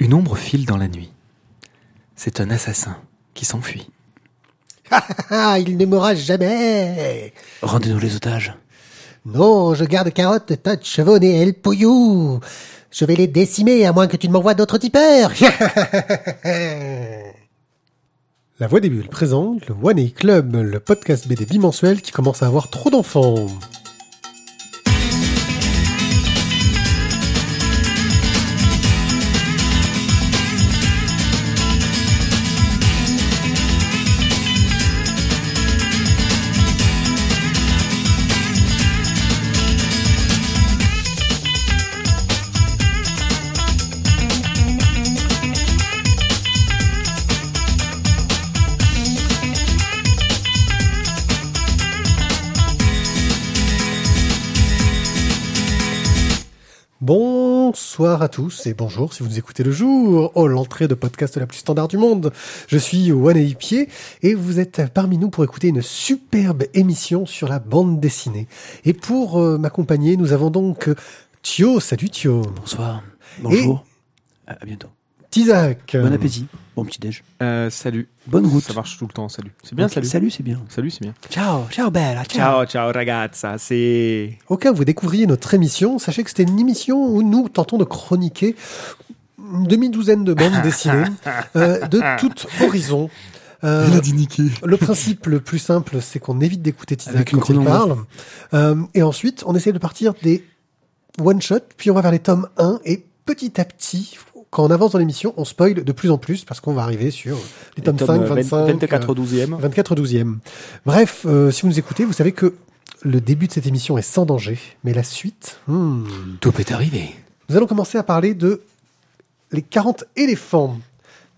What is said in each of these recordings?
Une ombre file dans la nuit. C'est un assassin qui s'enfuit. Ah, il ne mourra jamais. Rendez-nous les otages. Non, je garde Carotte, Todd, Chevonnet et El Pouillou. Je vais les décimer à moins que tu ne m'envoies d'autres tipeurs. La Voix des Bulles présente le One A Club, le podcast BD bimensuel qui commence à avoir trop d'enfants. Bonsoir à tous et bonjour si vous nous écoutez le jour. Oh, l'entrée de podcast la plus standard du monde. Je suis One Pied et vous êtes parmi nous pour écouter une superbe émission sur la bande dessinée. Et pour euh, m'accompagner, nous avons donc Thio. Salut Thio. Bonsoir. Bonjour. À bientôt. Tizak. Bon appétit. Bon petit déj. Euh, salut. Bonne route. Ça marche tout le temps, salut. C'est bien, salut. Salut, c'est bien. Salut, c'est bien. Ciao, ciao bella, Ciao, ciao ragazza, c'est... Au cas où vous découvriez notre émission, sachez que c'était une émission où nous tentons de chroniquer une demi-douzaine de bandes dessinées euh, de tout horizon. Euh, Il a dit niquer. Le principe le plus simple, c'est qu'on évite d'écouter une quand il parle. Euh, et ensuite, on essaie de partir des one-shot, puis on va vers les tomes 1, et petit à petit, quand on avance dans l'émission, on spoil de plus en plus, parce qu'on va arriver sur les tomes 5, 25, 24 euh, au 12e. 24 12e. Bref, euh, si vous nous écoutez, vous savez que le début de cette émission est sans danger, mais la suite... hmm. Tout est arrivé. Nous allons commencer à parler de les 40 éléphants,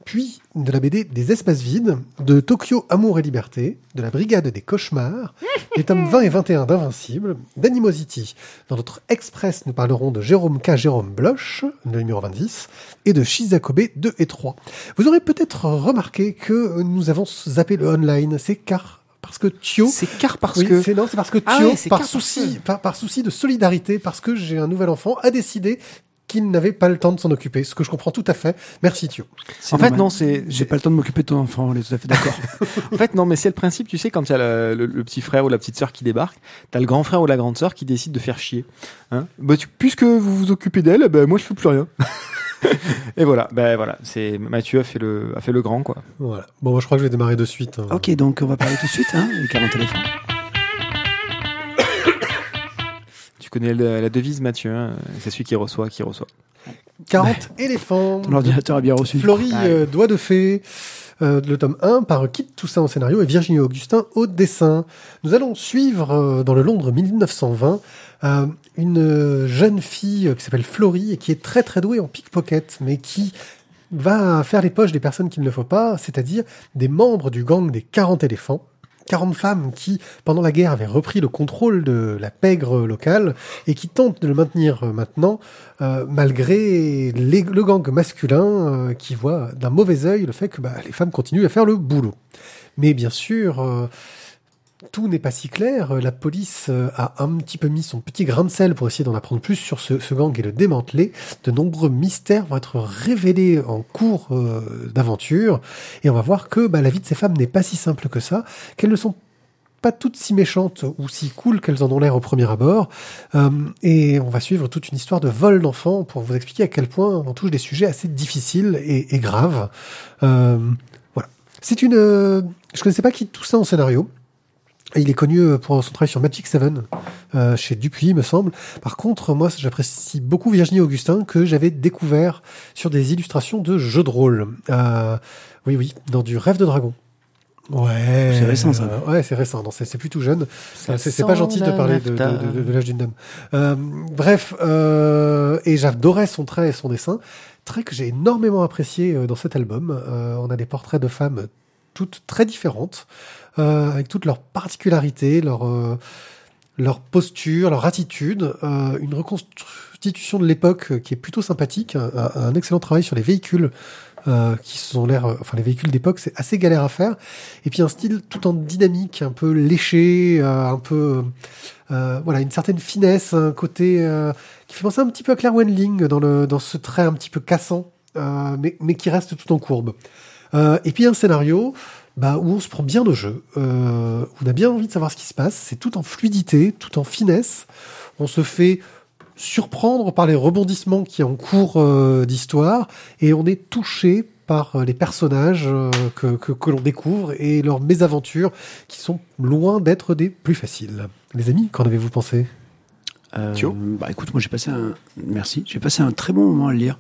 puis de la BD des espaces vides, de Tokyo Amour et Liberté, de la Brigade des Cauchemars, les tomes 20 et 21 d'Invincible, d'Animosity. Dans notre Express, nous parlerons de Jérôme K. Jérôme Bloch, le numéro 26, et de Shizakobe 2 et 3. Vous aurez peut-être remarqué que nous avons zappé le online, c'est car parce que Thio C'est car parce oui, que... c'est non, c'est parce que Thio, Ah ouais, c'est par souci, par, par souci de solidarité, parce que j'ai un nouvel enfant, a décidé qu'il n'avait pas le temps de s'en occuper, ce que je comprends tout à fait. Merci Thio. En fait, non, c'est... J'ai pas le temps de m'occuper de ton enfant, on est tout à fait d'accord. En fait, non, mais c'est le principe, tu sais, quand il y a le, le- le petit frère ou la petite sœur qui débarque, t'as le grand frère ou la grande sœur qui décide de faire chier. Hein bah, tu- puisque vous vous occupez d'elle, ben moi je fais plus rien. Et voilà, ben voilà, c'est Mathieu a fait le a fait le grand quoi. Voilà. Bon, je crois que je vais démarrer de suite. hein. ok, donc on va parler tout de suite, hein, les 40 éléphants. Tu connais la devise Mathieu, hein, c'est celui qui reçoit qui reçoit. 40 éléphants. Ton ordinateur a bien reçu. Florie, euh, Doigt de Fée, euh, le tome 1 par Kit Toussaint au scénario et Virginie Augustin au dessin. Nous allons suivre euh, dans le Londres 1920 euh, une euh, jeune fille euh, qui s'appelle Florie et qui est très très douée en pickpocket, mais qui va faire les poches des personnes qu'il ne faut pas, c'est-à-dire des membres du gang des 40 éléphants. 40 femmes qui, pendant la guerre, avaient repris le contrôle de la pègre locale et qui tentent de le maintenir euh, maintenant, euh, malgré le gang masculin euh, qui voit d'un mauvais œil le fait que bah, les femmes continuent à faire le boulot. Mais bien sûr, tout n'est pas si clair. La police euh, a un petit peu mis son petit grain de sel pour essayer d'en apprendre plus sur ce, gang et le démanteler. De nombreux mystères vont être révélés en cours euh, d'aventure. Et on va voir que bah, la vie de ces femmes n'est pas si simple que ça, qu'elles ne sont pas toutes si méchantes ou si cool qu'elles en ont l'air au premier abord. Euh, et on va suivre toute une histoire de vol d'enfants pour vous expliquer à quel point on touche des sujets assez difficiles et, graves. Euh, voilà. C'est une... euh, je connaissais pas qui tout ça en scénario. Et Il est connu euh, pour son travail sur Magic Seven, euh, chez Dupuis, me semble. Par contre, moi, j'apprécie beaucoup Virginie Augustin, que j'avais découvert sur des illustrations de jeux de rôle. Euh, oui, oui, dans du Rêve de Dragon. Ouais. C'est récent, ça. euh, ouais, c'est récent. Non, c'est c'est plutôt jeune. Euh, C'est c'est pas gentil de parler de, de, nafta. de- de l'âge d'une dame. Euh, bref, euh, et j'adorais son trait et son dessin. Trait que j'ai énormément apprécié dans cet album. Euh, on a des portraits de femmes toutes très différentes, euh, avec toutes leurs particularités, leur, euh, leur posture, leur attitude, euh, une reconstitution de l'époque qui est plutôt sympathique, un, un- excellent travail sur les véhicules euh, qui sont l'air, enfin les véhicules d'époque, c'est assez galère à faire, et puis un style tout en dynamique, un peu léché, euh, un peu, euh, voilà, une certaine finesse, un côté euh, qui fait penser un petit peu à Claire Wenling dans le dans ce trait un petit peu cassant euh, mais, mais qui reste tout en courbe. Euh, et puis un scénario bah, où on se prend bien au jeu, euh, on a bien envie de savoir ce qui se passe, c'est tout en fluidité, tout en finesse, on se fait surprendre par les rebondissements qui en cours euh, d'histoire, et on est touché par euh, les personnages euh, que, que, que l'on découvre et leurs mésaventures qui sont loin d'être des plus faciles. Les amis, qu'en avez-vous pensé? Euh, bah écoute, moi j'ai passé un merci, j'ai passé un très bon moment à le lire.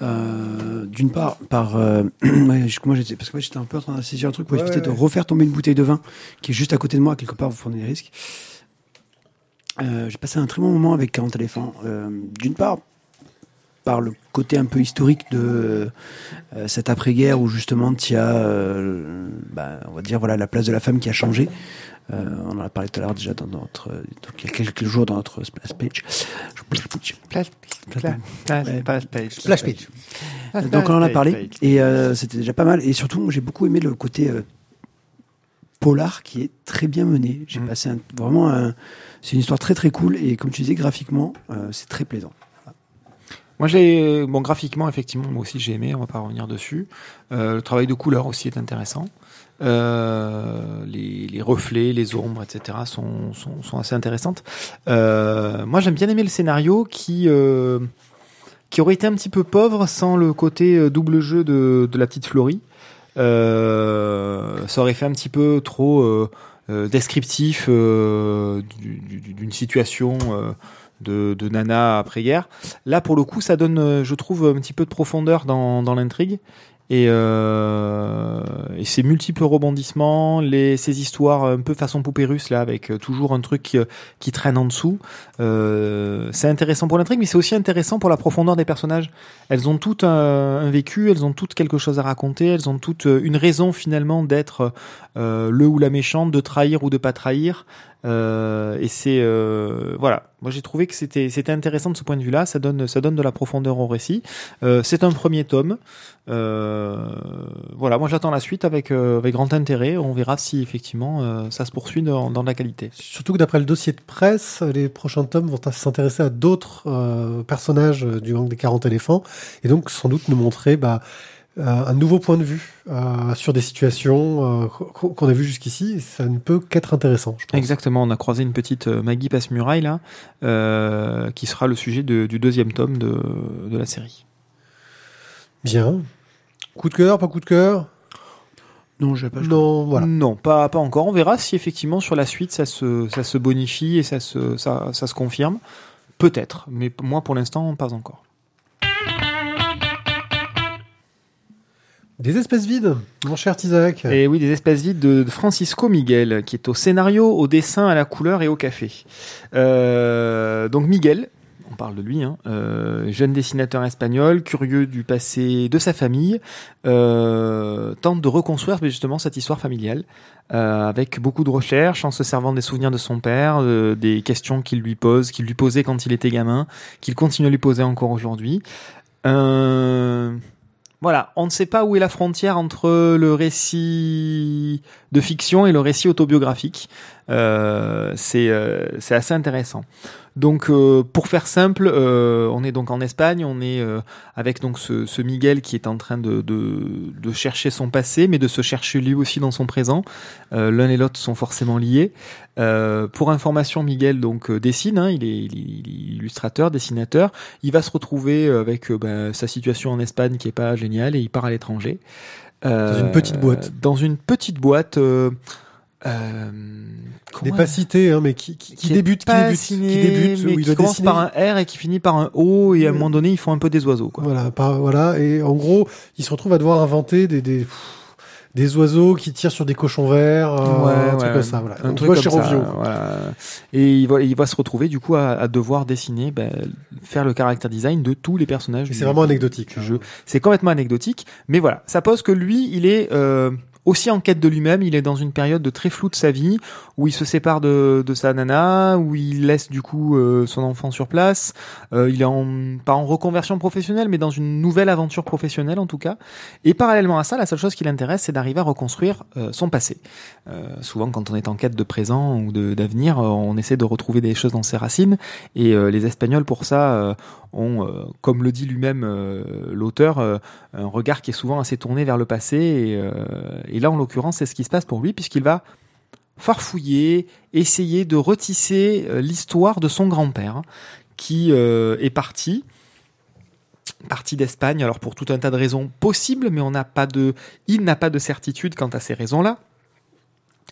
Euh, D'une part, par euh, ouais, moi j'étais parce que ouais, j'étais un peu en train de saisir un truc pour Ouais, éviter de refaire tomber une bouteille de vin qui est juste à côté de moi quelque part. Vous prenez des risques. Euh, j'ai passé un très bon moment avec 40 éléphants. D'une part, par le côté un peu historique de euh, cette après-guerre où justement as, euh, bah, on va dire voilà la place de la femme qui a changé. Euh, on en a parlé tout à l'heure déjà dans notre, donc il y a quelques jours dans notre splash page. Splash page. Splash page. Donc on en a parlé et euh, c'était déjà pas mal. Et surtout, j'ai beaucoup aimé le côté euh, polar qui est très bien mené. J'ai Mm. passé un- vraiment un, c'est une histoire très très cool et comme tu disais graphiquement, euh, c'est très plaisant. Moi, j'ai bon graphiquement, effectivement, moi aussi j'ai aimé. On va pas revenir dessus. Euh, le travail de couleur aussi est intéressant. Euh, les, reflets, les ombres, etc. sont, assez intéressantes. Euh, moi, j'aime bien aimer le scénario qui euh, qui aurait été un petit peu pauvre sans le côté double jeu de, la petite Florie. Ça aurait fait un petit peu trop descriptif du- du- d'une situation de, nana après-guerre. Là, pour le coup, ça donne, je trouve, un petit peu de profondeur dans l'intrigue. Et, euh, et ces multiples rebondissements, ces histoires un peu façon poupée russe, là, avec euh, toujours un truc qui, qui traîne en dessous, euh, c'est intéressant pour l'intrigue, mais c'est aussi intéressant pour la profondeur des personnages. Elles ont toutes un, vécu, elles ont toutes quelque chose à raconter, elles ont toutes euh, une raison finalement d'être euh, le ou la méchante, de trahir ou de pas trahir. Euh, et c'est euh, voilà, moi j'ai trouvé que c'était c'était intéressant de ce point de vue-là. Ça donne ça donne de la profondeur au récit. Euh, c'est un premier tome. Euh, voilà, moi j'attends la suite avec euh, avec grand intérêt. On verra si effectivement euh, ça se poursuit dans, dans la qualité. Surtout que d'après le dossier de presse, les prochains tomes vont s'intéresser à d'autres personnages du gang des 40 éléphants et donc sans doute nous montrer bah, un nouveau point de vue euh, sur des situations euh, qu'on a vues jusqu'ici. Ça ne peut qu'être intéressant, je pense. Exactement, on a croisé une petite euh, Maggie Passe-Muraille là, euh, qui sera le sujet de- du deuxième tome de, de la série. Bien. Coup de cœur, pas coup de cœur? Non, je pas. Non, voilà. Non, pas, pas encore. On verra si effectivement sur la suite ça se, ça se bonifie et ça se, ça, ça se confirme. Peut-être, mais moi pour l'instant pas encore. Des espèces vides, mon cher Isaac. Et oui, des espèces vides de, Francisco Miguel, qui est au scénario, au dessin, à la couleur et au café. Euh, donc Miguel, on parle de lui, hein, euh, jeune dessinateur espagnol, curieux du passé de sa famille, euh, tente de reconstruire justement cette histoire familiale avec beaucoup de recherches, en se servant des souvenirs de son père, des questions qu'il lui pose, qu'il lui posait quand il était gamin, qu'il continue à lui poser encore aujourd'hui. Voilà, on ne sait pas où est la frontière entre le récit de fiction et le récit autobiographique. Euh, euh, c'est assez intéressant. Donc, euh, pour faire simple, euh, on est donc en Espagne, on est euh, avec donc ce, ce Miguel qui est en train de, de, de chercher son passé, mais de se chercher lui aussi dans son présent. Euh, L'un et l'autre sont forcément liés. Euh, pour information, Miguel donc euh, dessine, hein, il, est, il, est, il est illustrateur, dessinateur. Il va se retrouver avec ben, sa situation en Espagne qui est pas géniale et il part à l'étranger. Euh, Dans une petite boîte. Dans une petite boîte. Euh, euh, comment pas cités, hein, mais qui, qui, qui qui est débutent, qui signé, qui débutent, mais où il qui doit commence dessiner. par un R et qui finit par un O et à un Ouais. moment donné ils font un peu des oiseaux quoi. Voilà, par- voilà, et en gros, il se retrouve à devoir inventer des, des, des oiseaux qui tirent sur des cochons verts, euh, un truc comme ça, voilà. Un truc comme chez ça, voilà. Et il va, il va se retrouver du coup à, à devoir dessiner, ben, faire le character design de tous les personnages. C'est vraiment anecdotique. jeu. C'est complètement anecdotique, mais voilà, ça pose que lui, il est euh, aussi en quête de lui-même. Il est dans une période de très floue de sa vie où il se sépare de, de sa nana, où il laisse du coup euh, son enfant sur place. Euh, il est en, pas en reconversion professionnelle, mais dans une nouvelle aventure professionnelle en tout cas. Et parallèlement à ça, la seule chose qui l'intéresse, c'est d'arriver à reconstruire euh, son passé. souvent, quand on est en quête de présent ou d'avenir, on essaie de retrouver des choses dans ses racines. Et les Espagnols, pour ça, ont, comme le dit lui-même l'auteur, un regard qui est souvent assez tourné vers le passé. Et, là, en l'occurrence, c'est ce qui se passe pour lui, puisqu'il va farfouiller, essayer de retisser euh, l'histoire de son grand-père qui euh, est parti parti d'Espagne. Alors pour tout un tas de raisons possibles mais on n'a pas de il n'a pas de certitude quant à ces raisons-là.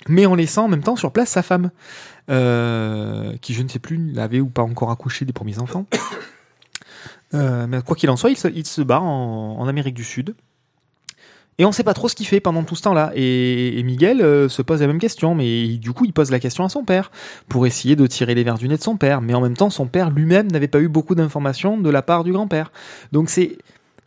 Mais en laissant en même temps sur place sa femme euh, qui je ne sais plus l'avait ou pas encore accouché des premiers enfants mais quoi qu'il en soit il se, il se bat en Amérique du Sud et on sait pas trop ce qu'il fait pendant tout ce temps-là. Et, Miguel euh, se pose la même question, mais du coup il pose la question à son père pour essayer de tirer les verres du nez de son père. Mais en même temps, son père lui-même n'avait pas eu beaucoup d'informations de la part du grand-père. Donc c'est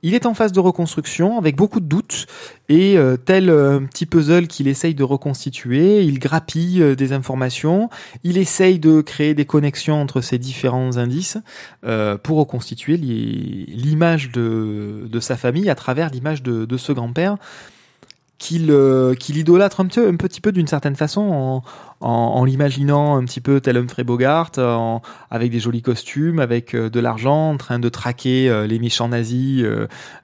il est en phase de reconstruction avec beaucoup de doutes et euh, tel euh, petit puzzle qu'il essaye de reconstituer, il grappille euh, des informations, il essaye de créer des connexions entre ces différents indices pour reconstituer l'image de, sa famille à travers l'image de ce grand-père qu'il euh, qu'il idolâtre un petit, peu d'une certaine façon en, l'imaginant un petit peu tel Humphrey Bogart en, avec des jolis costumes avec euh, de l'argent en train de traquer euh, les méchants nazis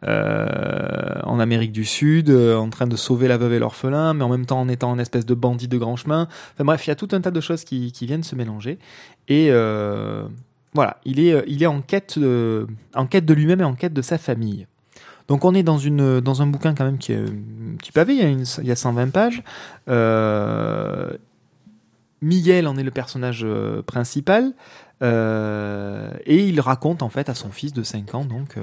en Amérique du Sud en train de sauver la veuve et l'orphelin mais en même temps en étant une espèce de bandit de grand chemin. Enfin bref il y a tout un tas de choses qui, viennent se mélanger. Et voilà il est en quête de lui-même et en quête de sa famille donc on est dans, une, dans un bouquin quand même qui est petit pavé, il y a, il y a 120 pages. Euh, Miguel en est le personnage euh, principal. Euh, et il raconte en fait à son fils de 5 ans donc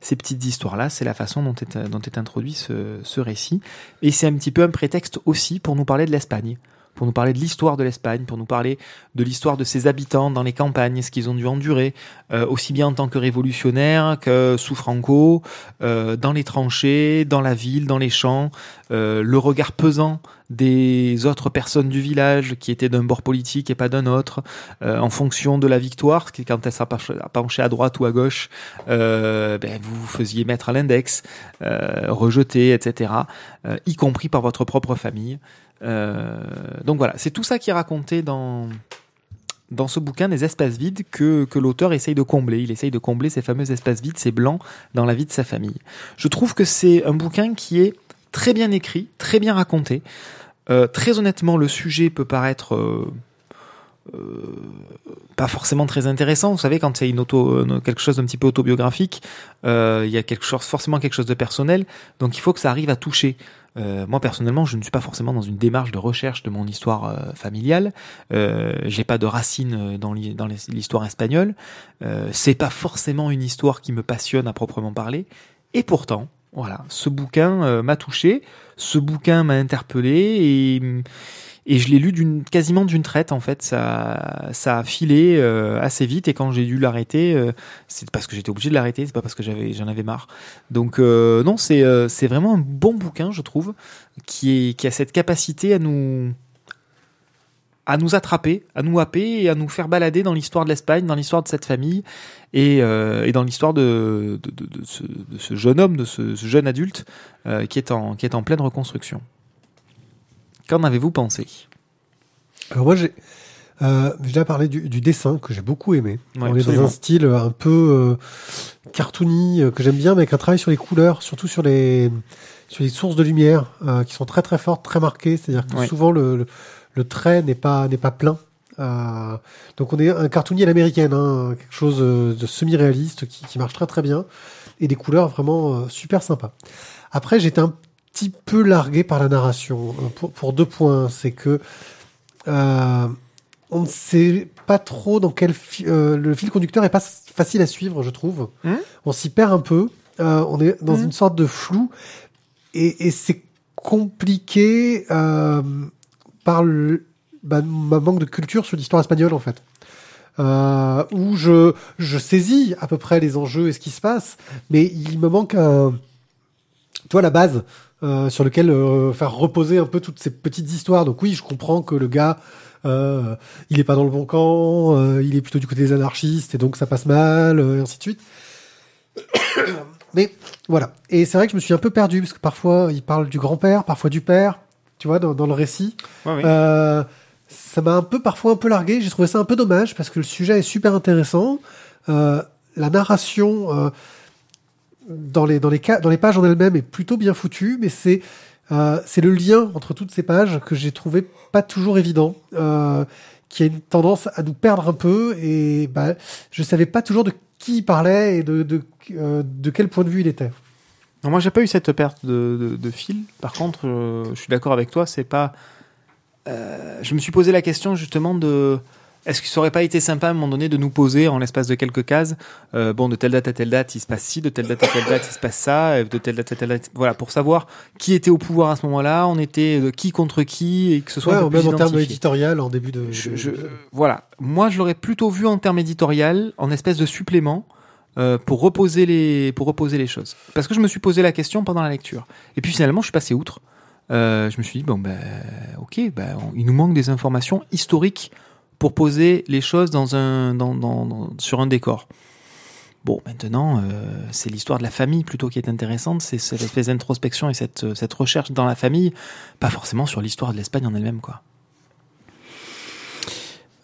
ces petites histoires là c'est la façon dont est, dont est introduit ce, ce récit et c'est un petit peu un prétexte aussi pour nous parler de l'Espagne pour nous parler de l'histoire de l'Espagne, pour nous parler de l'histoire de ses habitants dans les campagnes, ce qu'ils ont dû endurer, euh, aussi bien en tant que révolutionnaires que sous Franco, euh, dans les tranchées, dans la ville, dans les champs, euh, le regard pesant des autres personnes du village qui étaient d'un bord politique et pas d'un autre, en fonction de la victoire, quand elle sera penchée à droite ou à gauche, ben, vous vous faisiez mettre à l'index, rejeté, etc., y compris par votre propre famille. Euh, donc voilà, c'est tout ça qui est raconté dans dans ce bouquin des espaces vides que, que l'auteur essaye de combler. Il essaye de combler ces fameux espaces vides, ces blancs dans la vie de sa famille. Je trouve que c'est un bouquin qui est très bien écrit, très bien raconté. Euh, très honnêtement, le sujet peut paraître euh, pas forcément très intéressant. Vous savez, quand c'est une auto, quelque chose d'un petit peu autobiographique, il y a quelque chose, forcément quelque chose de personnel. Donc il faut que ça arrive à toucher. Euh, moi personnellement, je ne suis pas forcément dans une démarche de recherche de mon histoire euh, familiale. Euh, J'ai pas de racines dans l'histoire espagnole. Euh, c'est pas forcément une histoire qui me passionne à proprement parler. Et pourtant, voilà, ce bouquin m'a touché, ce bouquin m'a interpellé et et je l'ai lu quasiment d'une traite en fait. Ça ça a filé euh, assez vite. Et quand j'ai dû l'arrêter euh, c'est parce que j'étais obligé de l'arrêter. C'est pas parce que j'avais j'en avais marre. Donc euh, non c'est c'est vraiment un bon bouquin je trouve qui est qui a cette capacité à nous à nous attraper, à nous happer et à nous faire balader dans l'histoire de l'Espagne, dans l'histoire de cette famille et, et dans l'histoire de, de, ce, jeune homme, de ce, ce jeune adulte qui, est en, qui est en pleine reconstruction. Qu'en avez-vous pensé Alors moi j'ai euh, déjà parlé du, du, dessin que j'ai beaucoup aimé. Ouais, On est dans un style un peu euh, cartoony euh, que j'aime bien, mais avec un travail sur les couleurs, surtout sur les sur les sources de lumière euh, qui sont très très fortes, très marquées. C'est-à-dire que Ouais. souvent le, le, le trait n'est pas n'est pas plein. Euh, donc on est un cartoony à l'américaine, hein, quelque chose euh, de semi-réaliste qui, qui marche très très bien et des couleurs vraiment euh, super sympas. Après j'étais un petit peu largué par la narration euh, pour, pour deux points. C'est que euh, on ne sait pas trop dans quel fi- euh, le fil conducteur est pas facile à suivre, je trouve. Mhm. On s'y perd un peu. Euh, on est dans Mhm. une sorte de flou et, et c'est compliqué euh, par le, bah, ma manque de culture sur l'histoire espagnole en fait. Euh, où je, je saisis à peu près les enjeux et ce qui se passe, mais il me manque un, toi la base, euh, sur lequel euh, faire reposer un peu toutes ces petites histoires. Donc oui, je comprends que le gars, euh, il est pas dans le bon camp, euh, il est plutôt du côté des anarchistes et donc ça passe mal, euh, et ainsi de suite. Mais voilà. Et c'est vrai que je me suis un peu perdu parce que parfois il parle du grand-père, parfois du père, tu vois, dans, dans le récit. Ouais. Euh, ça m'a un peu parfois un peu largué. J'ai trouvé ça un peu dommage parce que le sujet est super intéressant. Euh, la narration euh, dans les dans les pages en elles-mêmes est plutôt bien foutue, mais c'est euh, c'est le lien entre toutes ces pages que j'ai trouvé pas toujours évident, euh, qui a une tendance à nous perdre un peu et bah je savais pas toujours de qui il parlait et de de, euh, quel point de vue il était. Non, moi, j'ai pas eu cette perte de, de, de fil. Par contre, je suis d'accord avec toi, c'est pas. je me suis posé la question justement de. Est-ce que ça aurait pas été sympa à un moment donné de nous poser en l'espace de quelques cases, euh, bon, de telle date à telle date, il se passe ci, de telle date à telle date, il se passe ça, et de telle date à telle date, voilà, pour savoir qui était au pouvoir à ce moment-là, on était de qui contre qui, et que ce soit Ouais, un peu plus même en termes éditorial en début de. Je- je- voilà. Moi, je l'aurais plutôt vu en termes éditorial, en espèce de supplément, euh, pour reposer les pour reposer les choses. Parce que je me suis posé la question pendant la lecture. Et puis finalement, je suis passé outre. Euh, je me suis dit bon ben ok, ben, on- il nous manque des informations historiques pour poser les choses dans un sur un décor. Bon, maintenant, euh, c'est l'histoire de la famille plutôt qui est intéressante, c'est cette espèce d'introspection et cette, cette recherche dans la famille, pas forcément sur l'histoire de l'Espagne en elle-même, quoi.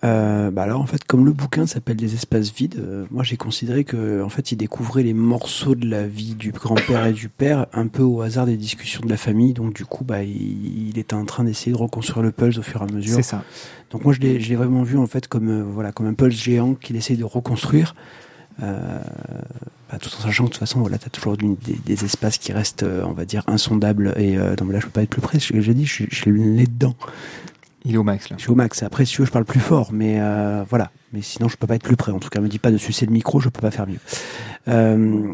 Euh, bah alors en fait, comme le bouquin s'appelle des espaces vides, euh, moi j'ai considéré que en fait il découvrait les morceaux de la vie du grand-père et du père un peu au hasard des discussions de la famille. Donc du coup, bah il, il était en train d'essayer de reconstruire le puzzle au fur et à mesure. C'est ça. Donc moi je l'ai l'ai vraiment vu en fait comme euh, voilà comme un puzzle géant qu'il essaye de reconstruire. Euh, bah, tout en sachant que de toute façon voilà t'as toujours des, des espaces qui restent euh, on va dire insondables et euh, non mais là je peux pas être plus près j'ai dit je, suis- je nez dedans Il est au max là. je suis au max. Après, si veux, je parle plus fort, mais euh, voilà. Mais sinon, je peux pas être plus près. En tout cas, me dis pas de sucer le micro, je peux pas faire mieux. Euh,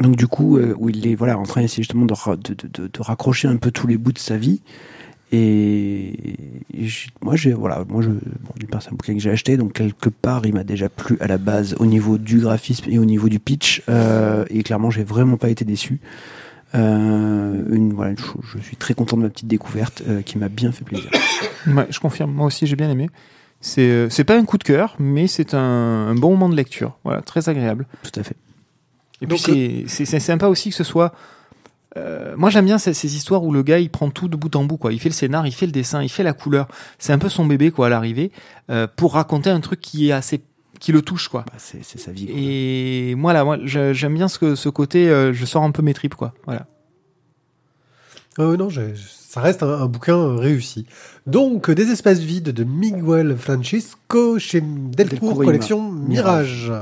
donc du coup, euh, où il est voilà en train d'essayer justement de, de, de, raccrocher un peu tous les bouts de sa vie. Et, moi, j'ai voilà, moi je bon, c'est un bouquin que j'ai acheté, donc quelque part il m'a déjà plu à la base au niveau du graphisme et au niveau du pitch. Euh, et clairement, j'ai vraiment pas été déçu. Euh, une voilà, je suis très content de ma petite découverte euh, qui m'a bien fait plaisir. Ouais, je confirme. Moi aussi, j'ai bien aimé. C'est euh, c'est pas un coup de cœur, mais c'est un, un bon moment de lecture. Voilà, très agréable. Tout à fait. Et Donc, puis c'est- sympa aussi que ce soit. euh, moi, j'aime bien ces, ces histoires où le gars il prend tout de bout en bout. Quoi. Il fait le scénar, il fait le dessin, il fait la couleur. C'est un peu son bébé quoi à l'arrivée euh, pour raconter un truc qui est assez qui le touche quoi. Bah, c'est sa vie. quoi. Et moi là, moi j'aime bien ce, que, ce côté. euh, je sors un peu mes tripes quoi. Voilà. Euh, non, ça reste un, un bouquin euh, réussi. Donc, Des espaces vides de Miguel Francisco chez Delcourt, collection Ma- Mirage.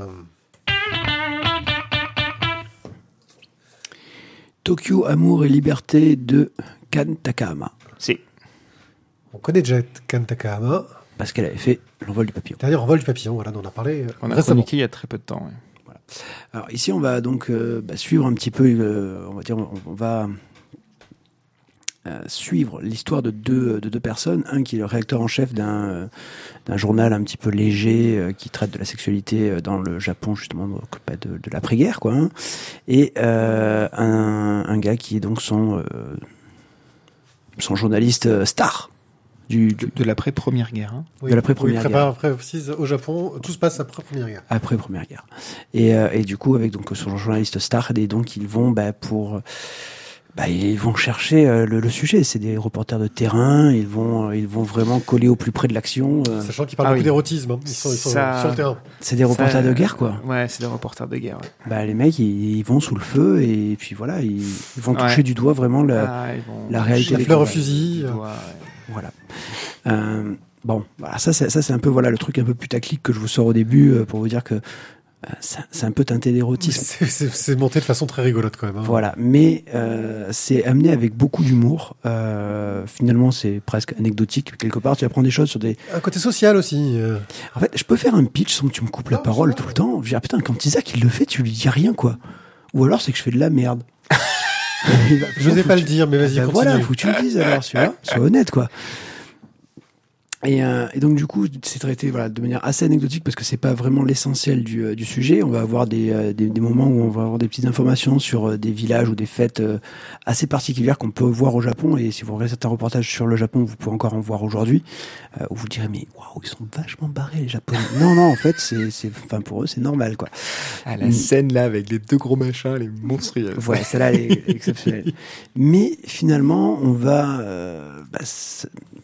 Tokyo, amour et liberté de Kan Takahama. C'est On connaît déjà Kan Takahama. Parce qu'elle avait fait l'envol du papillon. Dernier envol du papillon, voilà, dont on a parlé euh, on a récemment. il y a très peu de temps. Alors ici, on va donc euh, bah, suivre un petit peu, euh, on va dire, on, on va euh, suivre l'histoire de deux, de deux personnes. Un qui est le rédacteur en chef d'un d'un journal un petit peu léger euh, qui traite de la sexualité dans le Japon, justement, donc, bah, de, de l'après-guerre, quoi. hein. Et euh, un, un gars qui est donc son, euh, son journaliste star du, du- De, de l'après première guerre. hein. Oui, de l'après-première oui, prépare- après, précise, au Japon, tout se passe après Première Guerre. après Première Guerre. Et, euh, et du coup, avec donc son journaliste star, et donc ils vont bah, pour bah, ils vont chercher euh, le, le sujet. C'est des reporters de terrain. Ils vont euh, ils vont vraiment coller au plus près de l'action. euh. Sachant qu'ils parlent ah beaucoup oui. d'érotisme. hein. Ils sont, ils sont Ça- sur le terrain. C'est des reporters Ça, de guerre, quoi. Ouais, c'est des reporters de guerre. ouais. Bah, les mecs, ils, ils vont sous le feu et puis voilà, ils, ils vont toucher Ouais. du doigt vraiment la, Ah, ils vont- la réalité. La fleur au fusil. Euh, doivent- Voilà. Euh, bon, voilà, ça, c'est- ça c'est un peu voilà le truc un peu putaclic que je vous sors au début euh, pour vous dire que euh, c'est un peu teinté d'érotisme. C'est monté de façon très rigolote quand même. hein. Voilà, mais euh, c'est amené avec beaucoup d'humour. Euh, finalement, c'est presque anecdotique quelque part. Tu apprends des choses sur des. Un côté social aussi. En fait, je peux faire un pitch sans que tu me coupes la parole tout le temps. Je veux dire, putain, quand Isaac il le fait, tu lui dis rien quoi. Ou alors c'est que je fais de la merde. Je n'osais pas le dire, mais vas-y, Ben continue. voilà, faut que tu le dises alors, tu vois. Sois honnête quoi. Et, euh, et donc du coup, c'est traité voilà de manière assez anecdotique parce que c'est pas vraiment l'essentiel du, euh, du sujet. On va avoir des, euh, des, des moments où on va avoir des petites informations sur des villages ou des fêtes assez particulières qu'on peut voir au Japon. Et si vous regardez certains reportages sur le Japon, vous pouvez encore en voir aujourd'hui. Où vous direz mais waouh, ils sont vachement barrés les Japonais. non non, en fait c'est enfin pour eux c'est normal quoi. Ah, la Mm. scène là avec les deux gros machins, elle est monstrueuse. Voilà, celle-là elle est exceptionnelle. Mais finalement, on va bah,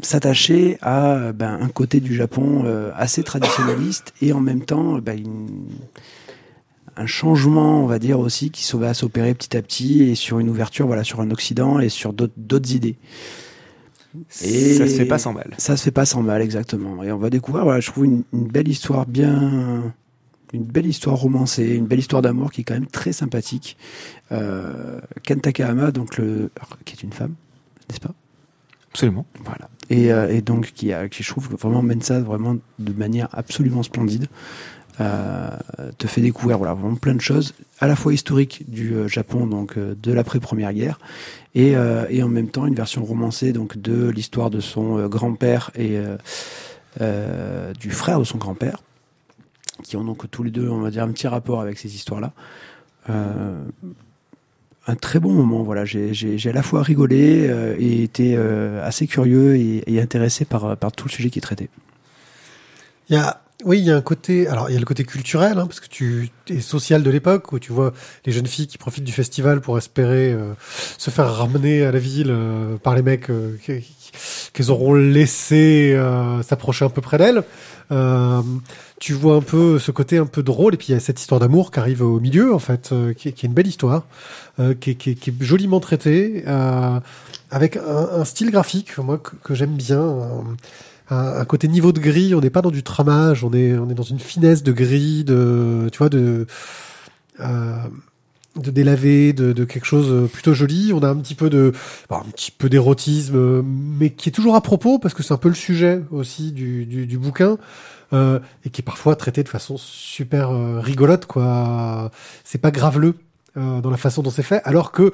s'attacher à euh, ben, un côté du Japon euh, assez traditionnaliste et en même temps bah, une- un changement, on va dire aussi, qui se- va s'opérer petit à petit et sur une ouverture, voilà, sur un Occident et sur d'autres d'autres idées. Et- Ça se fait pas sans mal. Ça se fait pas sans mal, exactement. Et on va découvrir, voilà, je trouve une, une belle histoire bien, une belle histoire romancée, une belle histoire d'amour qui est quand même très sympathique. Euh, Ken Takahama, donc le, qui est une femme, n'est-ce pas? Absolument. Voilà. Et, euh, donc qui, qui je trouve vraiment mène ça vraiment de manière absolument splendide. Euh, te fait découvrir voilà vraiment plein de choses à la fois historiques du euh, Japon donc de l'après première guerre et, et en même temps une version romancée donc de l'histoire de son grand-père et du frère de son grand-père qui ont donc tous les deux on va dire un petit rapport avec ces histoires là un très bon moment voilà j'ai à la fois rigolé euh, et été euh, assez curieux et, et intéressé par, par tout le sujet qui est traité Il y a, oui, il y a un côté, alors il y a le côté culturel, hein, parce que tu es social de l'époque où tu vois les jeunes filles qui profitent du festival pour espérer euh, se faire ramener à la ville euh, par les mecs euh, qu'elles auront laissé euh, s'approcher un peu près d'elles. Euh, tu vois un peu ce côté un peu drôle et puis il y a cette histoire d'amour qui arrive au milieu en fait, euh, qui, est- une belle histoire, euh, qui, est, joliment traitée, avec un, style graphique moi que, j'aime bien. un, un côté niveau de gris, on n'est pas dans du tramage, on est, on est dans une finesse de gris, de, tu vois, de, de délavé, de, de quelque chose plutôt joli. On a un petit peu de, bon, un petit peu d'érotisme, euh, mais qui est toujours à propos parce que c'est un peu le sujet aussi du, du, du bouquin. Euh, et qui est parfois traité de façon super euh, rigolote, quoi. C'est pas graveleux euh, dans la façon dont c'est fait, alors que,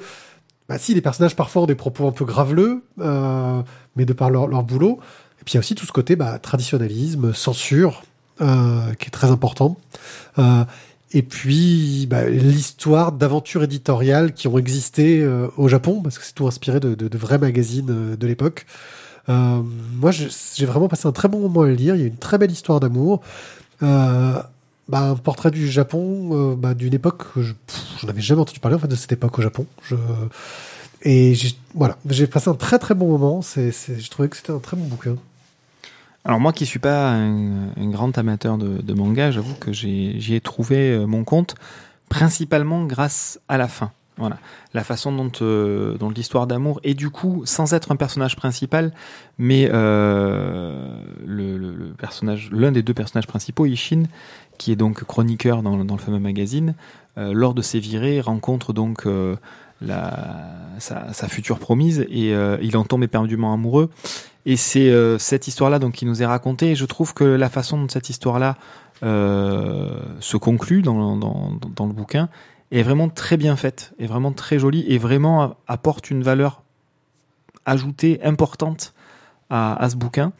bah si, les personnages parfois ont des propos un peu graveleux, euh, mais de par leur, leur boulot. Et puis il y a aussi tout ce côté bah, traditionnalisme, censure, euh, qui est très important. Euh, et puis bah, l'histoire d'aventures éditoriales qui ont existé euh, au Japon, parce que c'est tout inspiré de, vrais magazines euh, de l'époque. Euh, moi, j'ai vraiment passé un très bon moment à le lire. Il y a une très belle histoire d'amour. Bah, un portrait du Japon, bah, d'une époque que je pff, j'en avais jamais entendu parler en fait de cette époque au Japon. Et voilà, j'ai passé un très très bon moment. Je trouvais que c'était un très bon bouquin. Alors moi qui suis pas un, grand amateur de, manga, j'avoue que j'y ai trouvé euh, mon compte principalement grâce à la fin. Voilà, la façon dont, euh, dont l'histoire d'amour et du coup sans être un personnage principal, mais euh, le, personnage, l'un des deux personnages principaux, Ishin, qui est donc chroniqueur dans, le- fameux magazine, lors de ses virées rencontre donc la, sa, future promise et il en tombe éperdument amoureux. Et c'est euh, cette histoire-là donc qui nous est racontée. Je trouve que la façon dont cette histoire-là euh, se conclut dans, dans, le bouquin est vraiment très bien faite, est vraiment très jolie et vraiment apporte une valeur ajoutée importante à, à ce bouquin.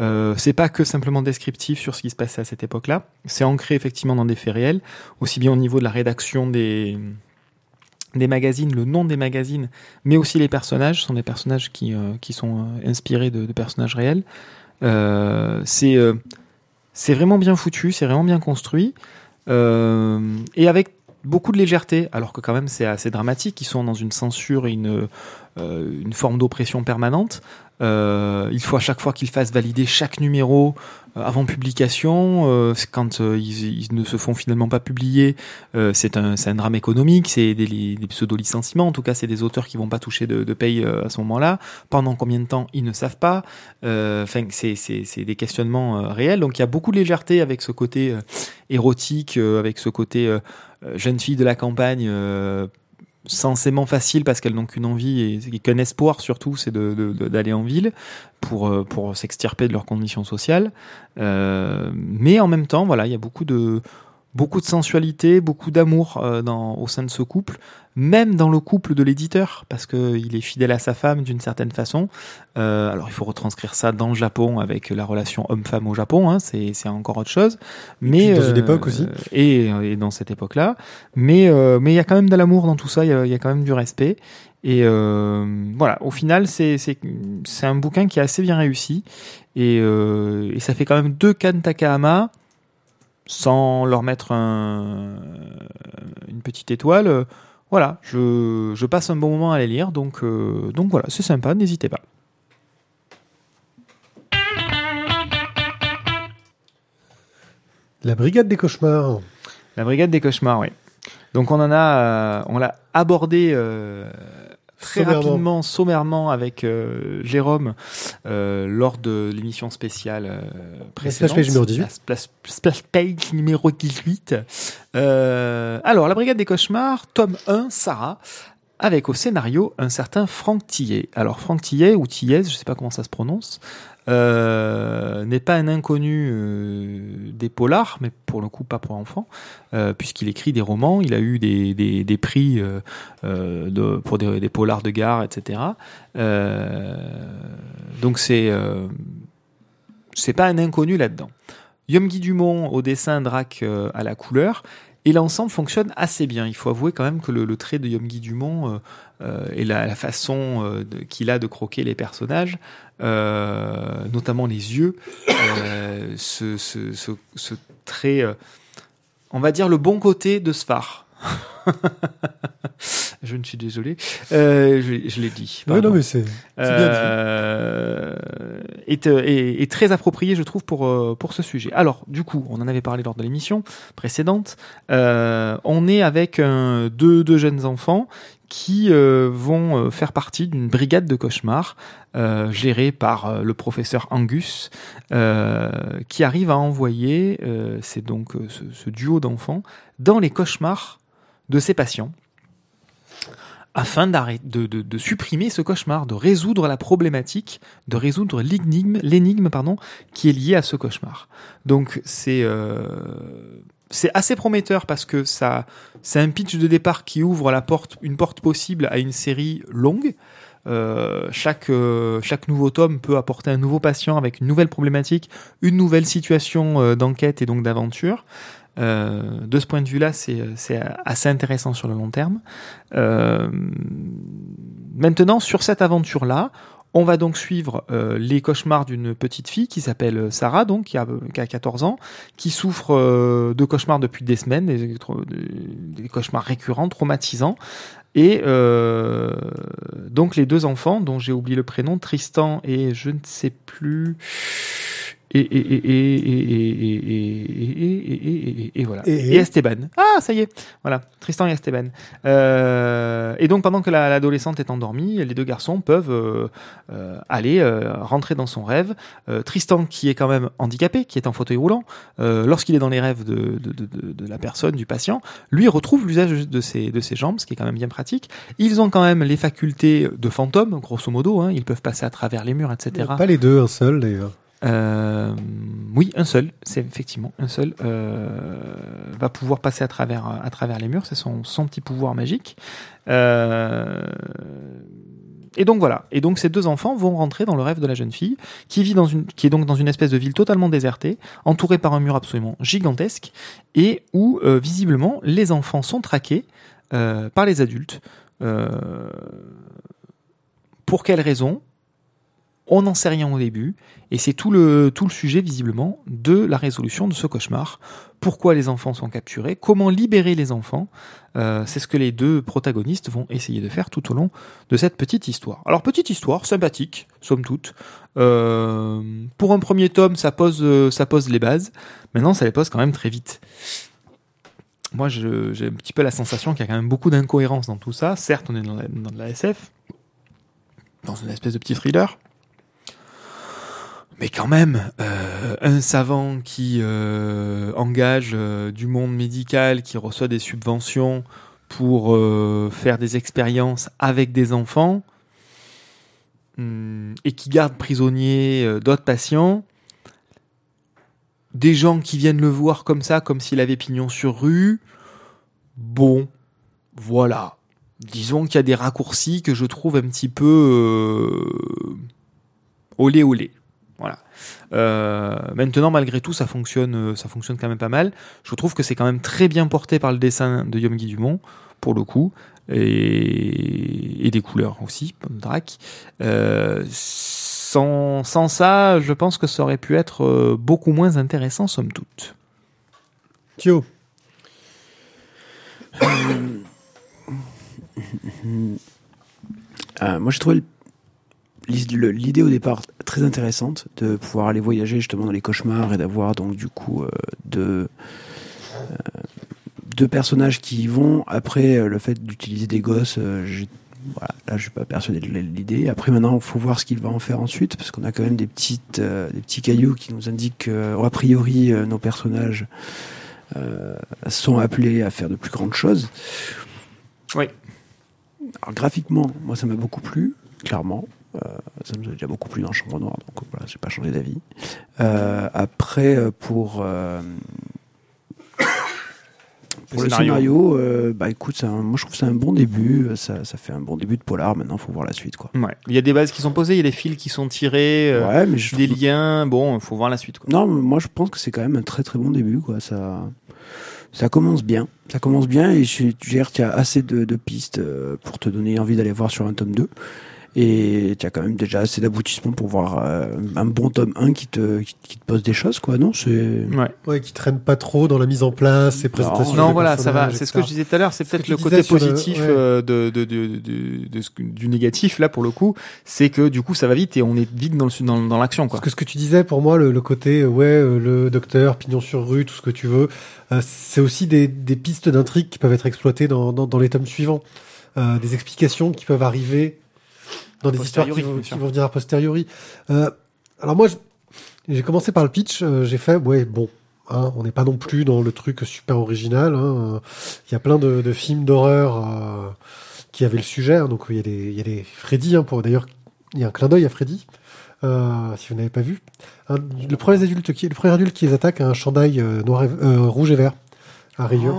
Euh, c'est pas que simplement descriptif sur ce qui se passait à cette époque-là. C'est ancré effectivement dans des faits réels, aussi bien au niveau de la rédaction des des magazines, le nom des magazines, mais aussi les personnages sont des personnages qui euh, qui sont euh, inspirés de, personnages réels. Euh, c'est euh, c'est vraiment bien foutu, c'est vraiment bien construit et avec beaucoup de légèreté, alors que quand même c'est assez dramatique. Ils sont dans une censure et une une forme d'oppression permanente. Euh, il faut à chaque fois qu'ils fassent valider chaque numéro euh, avant publication. Euh, quand euh, ils, ne se font finalement pas publier, euh, c'est un, drame économique, c'est des, pseudo-licenciements. En tout cas, c'est des auteurs qui vont pas toucher de, paye euh, à ce moment-là. Pendant combien de temps, ils ne savent pas. Euh, c'est, des questionnements euh, réels. Donc, il y a beaucoup de légèreté avec ce côté euh, érotique, euh, avec ce côté euh, euh, jeune fille de la campagne. Censément facile parce qu'elles n'ont qu'une envie et, qu'un espoir surtout, c'est d'aller en ville pour, euh, pour s'extirper de leurs conditions sociales. Euh, mais en même temps, voilà, il y a beaucoup de, beaucoup de sensualité, beaucoup d'amour euh, au sein de ce couple, même dans le couple de l'éditeur, parce que il est fidèle à sa femme d'une certaine façon. Euh, alors il faut retranscrire ça dans le Japon avec la relation homme-femme au Japon, hein, c'est encore autre chose. Mais puis dans une euh, époque aussi. Et, et dans cette époque-là, mais euh, mais il y a quand même de l'amour dans tout ça, il y y a quand même du respect. Et euh, voilà, au final, c'est un bouquin qui est assez bien réussi et, euh, et ça fait quand même deux Kan Takahama sans leur mettre un, une petite étoile. Euh, Voilà, je, je passe un bon moment à les lire, donc euh, donc voilà, c'est sympa, n'hésitez pas. La brigade des cauchemars. La brigade des cauchemars, oui. Donc on en a, euh, on l'a abordé euh, très Sommairement. rapidement, sommairement avec euh, Jérôme euh, lors de l'émission spéciale euh, précédente. splash page numéro 18. La splash, page numéro 18. Euh, alors, la brigade des cauchemars, tome 1, Sarah. Avec au scénario un certain Franck Tillet. Alors Franck Tillet ou Tillet, je sais pas comment ça se prononce, euh, n'est pas un inconnu euh, des polars, mais pour le coup pas pour enfants, euh, puisqu'il écrit des romans, il a eu des, des, prix pour des, des polars de gare, etc. Donc c'est c'est pas un inconnu là-dedans. Yom-Guy Dumont au dessin, Drac à la couleur. Et l'ensemble fonctionne assez bien. Il faut avouer quand même que le, trait de Yom-Guy Dumont euh, euh, et la, façon euh, qu'il a de croquer les personnages, notamment les yeux, ce, ce, ce, ce trait, on va dire le bon côté de Sfar. je ne suis désolé, euh, je, je l'ai dit. Oui, non, mais c'est. euh, est, euh, est, est très approprié, je trouve, pour, euh, pour ce sujet. Alors, du coup, on en avait parlé lors de l'émission précédente. Euh, on est avec un- deux, deux jeunes enfants qui euh, vont faire partie d'une brigade de cauchemars euh, gérée par euh, le professeur Angus, qui arrive à envoyer, c'est donc ce, ce duo d'enfants, dans les cauchemars de ses patients afin de, de supprimer ce cauchemar, de résoudre la problématique, de résoudre l'énigme, l'énigme pardon, qui est liée à ce cauchemar. Donc c'est euh, c'est assez prometteur parce que ça c'est un pitch de départ qui ouvre la porte, une porte possible à une série longue. Euh, chaque euh, chaque nouveau tome peut apporter un nouveau patient avec une nouvelle problématique, une nouvelle situation euh, d'enquête et donc d'aventure. Euh, de ce point de vue-là, c'est c'est assez intéressant sur le long terme. Euh, maintenant, sur cette aventure-là, on va donc suivre euh, les cauchemars d'une petite fille qui s'appelle Sarah, donc qui a, qui a 14 ans, qui souffre euh, de cauchemars depuis des semaines, des, cauchemars récurrents, traumatisants. Et euh, donc les deux enfants, dont j'ai oublié le prénom, Tristan et je ne sais plus et, et, et, et, et, voilà. Et, Esteban. Ah, ça y est. Voilà. Tristan et Esteban. et donc, pendant que l'adolescente est endormie, les deux garçons peuvent aller rentrer dans son rêve. Tristan, qui est quand même handicapé, qui est en fauteuil roulant, lorsqu'il est dans les rêves de, de, la personne, du patient, lui retrouve l'usage de ses, de ses jambes, ce qui est quand même bien pratique. Ils ont quand même les facultés de fantôme, grosso modo. Ils peuvent passer à travers les murs, etc. Pas les deux, un seul d'ailleurs. Euh, oui, un seul, c'est effectivement un seul euh, va pouvoir passer à travers à travers les murs, c'est son, petit pouvoir magique. Euh, et donc voilà. Et donc ces deux enfants vont rentrer dans le rêve de la jeune fille qui vit dans une qui est donc dans une espèce de ville totalement désertée, entourée par un mur absolument gigantesque et où euh, visiblement les enfants sont traqués euh, par les adultes. Euh, pour quelles raisons On n'en sait rien au début. Et c'est tout le, tout le sujet, visiblement, de la résolution de ce cauchemar. Pourquoi les enfants sont capturés Comment libérer les enfants Euh, C'est ce que les deux protagonistes vont essayer de faire tout au long de cette petite histoire. Alors, petite histoire, sympathique, somme toute. Euh, pour un premier tome, ça pose, ça pose les bases. Maintenant, ça les pose quand même très vite. Moi, j'ai un petit peu la sensation qu'il y a quand même beaucoup d'incohérences dans tout ça. Certes, on est dans, dans de la SF, dans une espèce de petit thriller. Mais quand même, euh, un savant qui euh, engage euh, du monde médical, qui reçoit des subventions pour euh, faire des expériences avec des enfants, hum, et qui garde prisonniers euh, d'autres patients, des gens qui viennent le voir comme ça, comme s'il avait pignon sur rue. Bon, voilà. Disons qu'il y a des raccourcis que je trouve un petit peu olé olé. Voilà. Euh, maintenant, malgré tout, ça fonctionne, ça fonctionne quand même pas mal. Je trouve que c'est quand même très bien porté par le dessin de Yomgi Dumont, pour le coup, et, et des couleurs aussi, Drac. Euh, sans, sans ça, je pense que ça aurait pu être euh, beaucoup moins intéressant, somme toute. Thio. Euh, moi, j'ai trouvé le- l'idée au départ très intéressante de pouvoir aller voyager justement dans les cauchemars et d'avoir donc du coup euh, deux, euh, deux personnages qui y vont. Après, euh, le fait d'utiliser des gosses, voilà, là, je suis pas persuadé de l'idée. Après, maintenant, il faut voir ce qu'il va en faire ensuite parce qu'on a quand même des petites, des petits cailloux qui nous indiquent que, a priori, nos personnages sont appelés à faire de plus grandes choses. Oui. Alors graphiquement, moi ça m'a beaucoup plu, clairement. Euh, ça nous a déjà beaucoup plu dans Chambre Noire, donc voilà, j'ai pas changé d'avis. Euh, après, euh, pour pour le scénario. scénario, euh, bah écoute, moi je trouve que c'est un bon début. Ça, ça fait un bon début de polar. Maintenant, faut voir la suite, quoi. Ouais. Il y a des bases qui sont posées, il y a des fils qui sont tirés, euh, ouais, mais je des trouve- liens. Bon, il faut voir la suite. Quoi. Non, moi je pense que c'est quand même un très très bon début, quoi. Ça, ça commence bien. Ça commence bien et tu as assez de, de pistes pour te donner envie d'aller voir sur un tome 2. Et tu as quand même déjà assez d'aboutissements pour voir euh, un bon tome 1 qui te, qui, qui te pose des choses, quoi. Non, c'est. Ouais. Ouais, qui traîne pas trop dans la mise en place et présentation. Non, des voilà, ça va. C'est ce que je disais tout à l'heure. C'est peut-être le côté sur le- positif ouais. euh, de, de, de, de- de ce que- du négatif là pour le coup, c'est que du coup ça va vite et on est vite dans le dans, dans l'action quoi. Parce que ce que tu disais, pour moi, le, le côté, ouais, euh, le docteur, pignon sur rue, tout ce que tu veux, euh, c'est aussi des, des pistes d'intrigue qui peuvent être exploitées dans, dans, dans les tomes suivants. Euh, des explications qui peuvent arriver dans des histoires qui vont, qui venir a posteriori. Euh, alors moi, j'ai commencé par le pitch, euh, j'ai fait, ouais, bon, hein, on n'est pas non plus dans le truc super original. hein, euh, Il y a plein de, de films d'horreur euh, qui avaient le sujet. hein, donc il y a des, il y a des Freddy, hein, pour d'ailleurs, il y a un clin d'œil à Freddy. Euh, si vous n'avez pas vu, Un- le premier adulte qui, le premier adulte qui les attaque a un chandail euh, noir, et- euh, rouge et vert à rayures.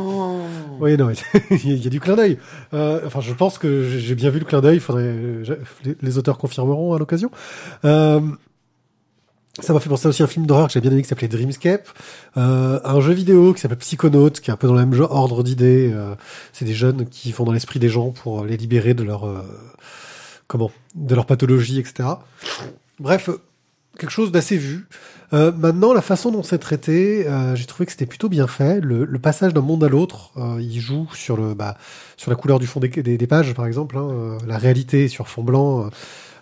Oui, non, il y a du clin d'œil. Euh, enfin, je pense que j'ai bien vu le clin d'œil. Il faudrait, les, auteurs confirmeront à l'occasion. Euh, ça m'a fait penser aussi à un film d'horreur que j'ai bien aimé qui s'appelait Dreamscape, euh, un jeu vidéo qui s'appelle Psychonaut, qui est un peu dans le même genre, ordre d'idées. Euh, c'est des jeunes qui vont dans l'esprit des gens pour les libérer de leur euh, comment, de leur pathologie, etc. Bref, quelque chose d'assez vu. Euh, maintenant, la façon dont c'est traité, euh, j'ai trouvé que c'était plutôt bien fait. Le, le passage d'un monde à l'autre, euh, il joue sur le, bah, sur la couleur du fond des, des, des pages, par exemple, hein, euh, la réalité sur fond blanc. euh,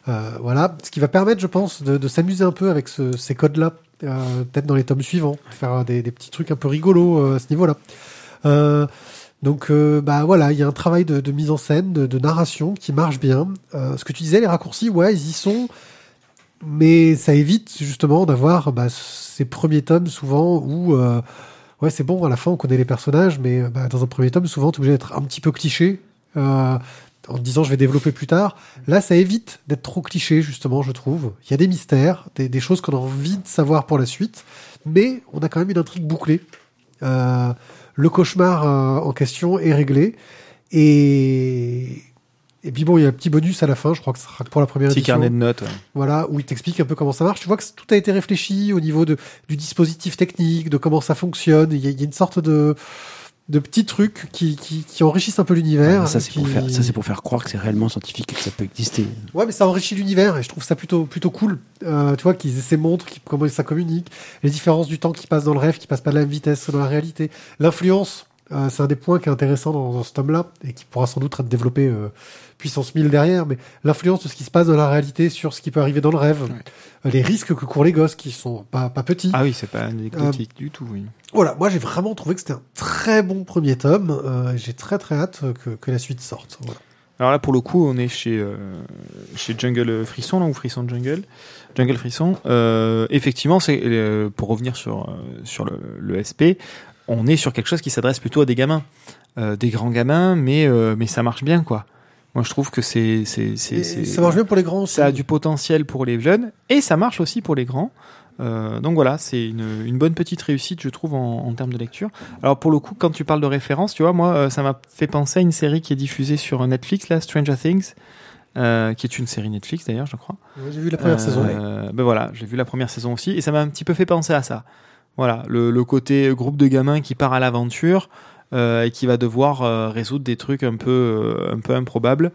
euh, voilà, ce qui va permettre, je pense, de, de s'amuser un peu avec ce- ces codes-là, peut-être dans les tomes suivants, faire des, des petits trucs un peu rigolos à ce niveau-là. Donc, bah voilà, il y a un travail de, de mise en scène, de, de narration qui marche bien. Ce que tu disais, les raccourcis, ouais, ils y sont, mais ça évite justement d'avoir bah, ces premiers tomes souvent où euh, ouais c'est bon à la fin on connaît les personnages mais bah, dans un premier tome souvent tu es obligé d'être un petit peu cliché euh, en te disant je vais développer plus tard. Là ça évite d'être trop cliché justement je trouve. Il y a des mystères des, choses qu'on a envie de savoir pour la suite mais on a quand même une intrigue bouclée. Euh, le cauchemar en question est réglé et et puis bon, il y a un petit bonus à la fin, je crois que ce sera pour la première Petit édition carnet de notes. ouais. voilà, où il t'explique un peu comment ça marche. Tu vois que tout a été réfléchi au niveau de, du dispositif technique, de comment ça fonctionne. Il y a, il y a une sorte de, de petits trucs qui, qui, qui enrichissent un peu l'univers. Ah, ça, c'est qui- pour faire, ça, c'est pour faire croire que c'est réellement scientifique et que ça peut exister. Ouais, mais ça enrichit l'univers et je trouve ça plutôt, plutôt cool. Euh, tu vois, qu'ils essaient montrent qu'ils- comment ça communique, les différences du temps qui passe dans le rêve, qui passe pas de la même vitesse dans la réalité. L'influence, euh, c'est un des points qui est intéressant dans, dans ce tome-là et qui pourra sans doute être développé euh, puissance 1000 derrière, mais l'influence de ce qui se passe dans la réalité sur ce qui peut arriver dans le rêve, Euh, les risques que courent les gosses qui sont pas, pas petits. Ah oui, c'est pas anecdotique du tout. Oui. Voilà, moi j'ai vraiment trouvé que c'était un très bon premier tome. Euh, j'ai très très hâte que, que la suite sorte. Voilà. Alors là, pour le coup, on est chez, euh, chez Jungle Frisson, là, ou Frisson Jungle? Jungle Frisson. Euh, effectivement, c'est euh, pour revenir sur, euh, sur le, le SP, on est sur quelque chose qui s'adresse plutôt à des gamins. Euh, des grands gamins, mais, euh, mais ça marche bien, quoi. Moi, je trouve que c'est. Ça marche bien pour les grands aussi. Ça a du potentiel pour les jeunes, et ça marche aussi pour les grands. Euh, donc voilà, c'est une, une bonne petite réussite, je trouve, en, en termes de lecture. Alors pour le coup, quand tu parles de référence, tu vois, moi, ça m'a fait penser à une série qui est diffusée sur Netflix, là, Stranger Things, euh, qui est une série Netflix d'ailleurs, je crois. J'ai vu la première Euh, saison. Ben voilà, j'ai vu la première saison aussi et ça m'a un petit peu fait penser à ça. Voilà, le, côté groupe de gamins qui part à l'aventure euh, et qui va devoir euh, résoudre des trucs un peu, euh, un peu improbables.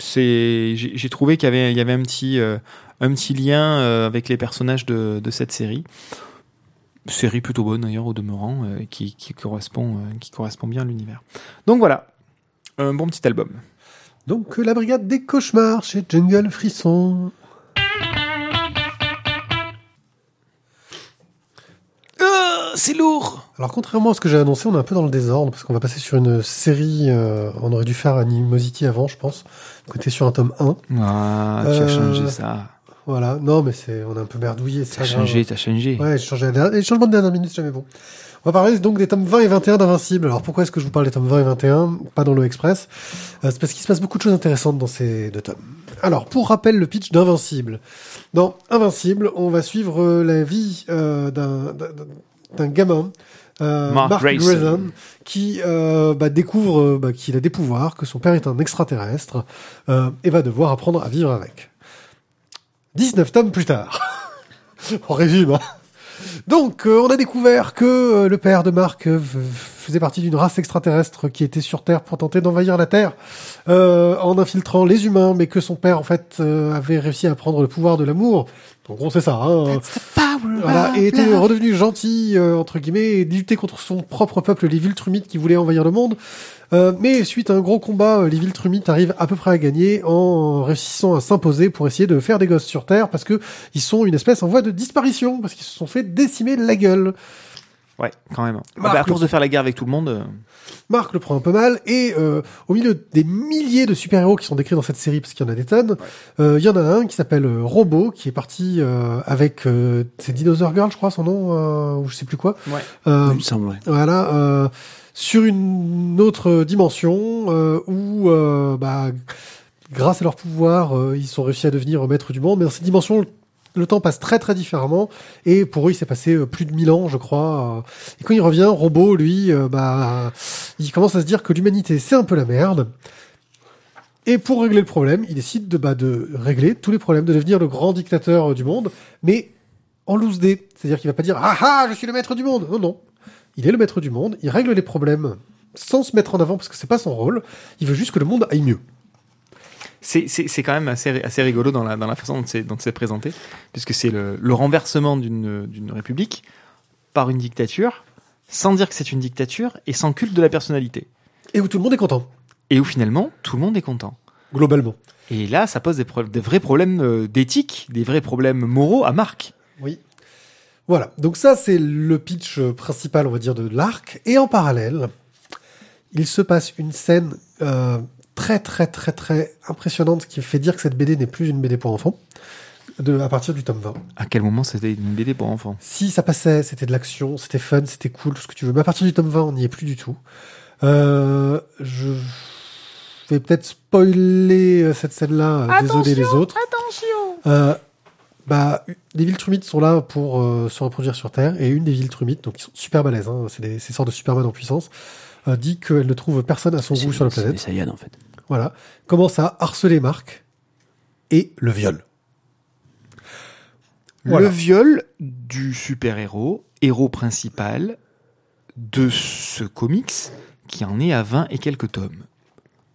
C'est, j'ai trouvé qu'il y avait, il y avait un petit, un petit lien avec les personnages de, de cette série. Série plutôt bonne d'ailleurs au demeurant, qui, qui correspond, qui correspond bien à l'univers. Donc voilà, un bon petit album. Donc, la brigade des cauchemars chez Jungle Frisson. C'est lourd. Alors, contrairement à ce que j'ai annoncé, on est un peu dans le désordre parce qu'on va passer sur une série. euh, on aurait dû faire Animosity avant, je pense. Côté sur un tome 1. Ah, tu Euh, as changé ça. Voilà. Non, mais c'est, on est un peu merdouillé. c'est T'as changé, t'as changé. Ouais, j'ai changé la dernière- les changements de dernière minute, c'est jamais bon. On va parler donc des tomes 20 et 21 d'Invincible. Alors pourquoi est-ce que je vous parle des tomes 20 et 21, pas dans le Express Euh, C'est parce qu'il se passe beaucoup de choses intéressantes dans ces deux tomes. Alors, pour rappel, le pitch d'Invincible. Dans Invincible, on va suivre euh, la vie euh, d'un- d'un gamin, euh, Mark Mark, Grayson. Grayson, qui euh, bah, découvre euh, bah, qu'il a des pouvoirs, que son père est un extraterrestre, euh, et va devoir apprendre à vivre avec. 19 tomes plus tard. en résumé. hein. Donc, euh, on a découvert que euh, le père de Marc euh, f- faisait partie d'une race extraterrestre qui était sur Terre pour tenter d'envahir la Terre euh, en infiltrant les humains, mais que son père, en fait, euh, avait réussi à prendre le pouvoir de l'amour. En gros, c'est ça. Hein. Voilà, et était redevenu gentil, euh, entre guillemets, et luttait contre son propre peuple, les Viltrumites, qui voulaient envahir le monde. Euh, mais suite à un gros combat, euh, les Viltrumites arrivent à peu près à gagner en réussissant à s'imposer pour essayer de faire des gosses sur Terre, parce que ils sont une espèce en voie de disparition, parce qu'ils se sont fait décimer la gueule. Ouais, quand même. Ah Marc, bah, à force le- de faire la guerre avec tout le monde. euh, Marc le prend un peu mal, et euh, au milieu des milliers de super-héros qui sont décrits dans cette série, parce qu'il y en a des tonnes, euh, il y en a un qui s'appelle euh, Robo, qui est parti euh, avec... Euh, c'est Dinosaur Girl, je crois, son nom, euh, ou je sais plus quoi. Ouais. Euh, il me semble, ouais. Voilà, euh, sur une autre dimension euh, où, euh, bah, grâce à leur pouvoir, euh, ils sont réussi à devenir maîtres du monde. Mais dans cette dimension, le temps passe très très différemment. Et pour eux, il s'est passé euh, plus de mille ans, je crois. Et quand il revient, Robot, lui, euh, bah, il commence à se dire que l'humanité, c'est un peu la merde. Et pour régler le problème, il décide de, bah, de régler tous les problèmes, de devenir le grand dictateur euh, du monde, mais en loose day. C'est-à-dire qu'il va pas dire Ah ah, je suis le maître du monde. Non, non. Il est le maître du monde, il règle les problèmes sans se mettre en avant parce que c'est pas son rôle. Il veut juste que le monde aille mieux. C'est, quand même assez, assez rigolo dans la, dans la façon dont c'est, présenté, puisque c'est le, le renversement d'une, république par une dictature, sans dire que c'est une dictature et sans culte de la personnalité. Et où tout le monde est content, Et où finalement, tout le monde est content. globalement. Et là, ça pose des, des vrais problèmes euh, d'éthique, des vrais problèmes moraux à Marc. Oui. Voilà. Donc ça, c'est le pitch euh, principal, on va dire, de l'arc. Et en parallèle, il se passe une scène euh, très, très, très, très impressionnante qui fait dire que cette BD n'est plus une BD pour enfants. De, à partir du tome 20. À quel moment c'était une BD pour enfants? Si ça passait, c'était de l'action, c'était fun, c'était cool, tout ce que tu veux. Mais à partir du tome 20, on n'y est plus du tout. Euh, je vais peut-être spoiler euh, cette scène-là. euh, Désolé les autres. Attention Euh, bah, les Viltrumites sont là pour euh, se reproduire sur Terre, et une des Viltrumites, donc ils sont super balèzes, hein, c'est des, ces sortes de Superman en puissance, euh, dit qu'elle ne trouve personne à son goût sur la C'est des planète. Saiyans, en fait. Voilà. Commence à harceler Marc et le viol. Voilà. Le viol du super-héros, héros principal de ce comics, qui en est à 20 et quelques tomes.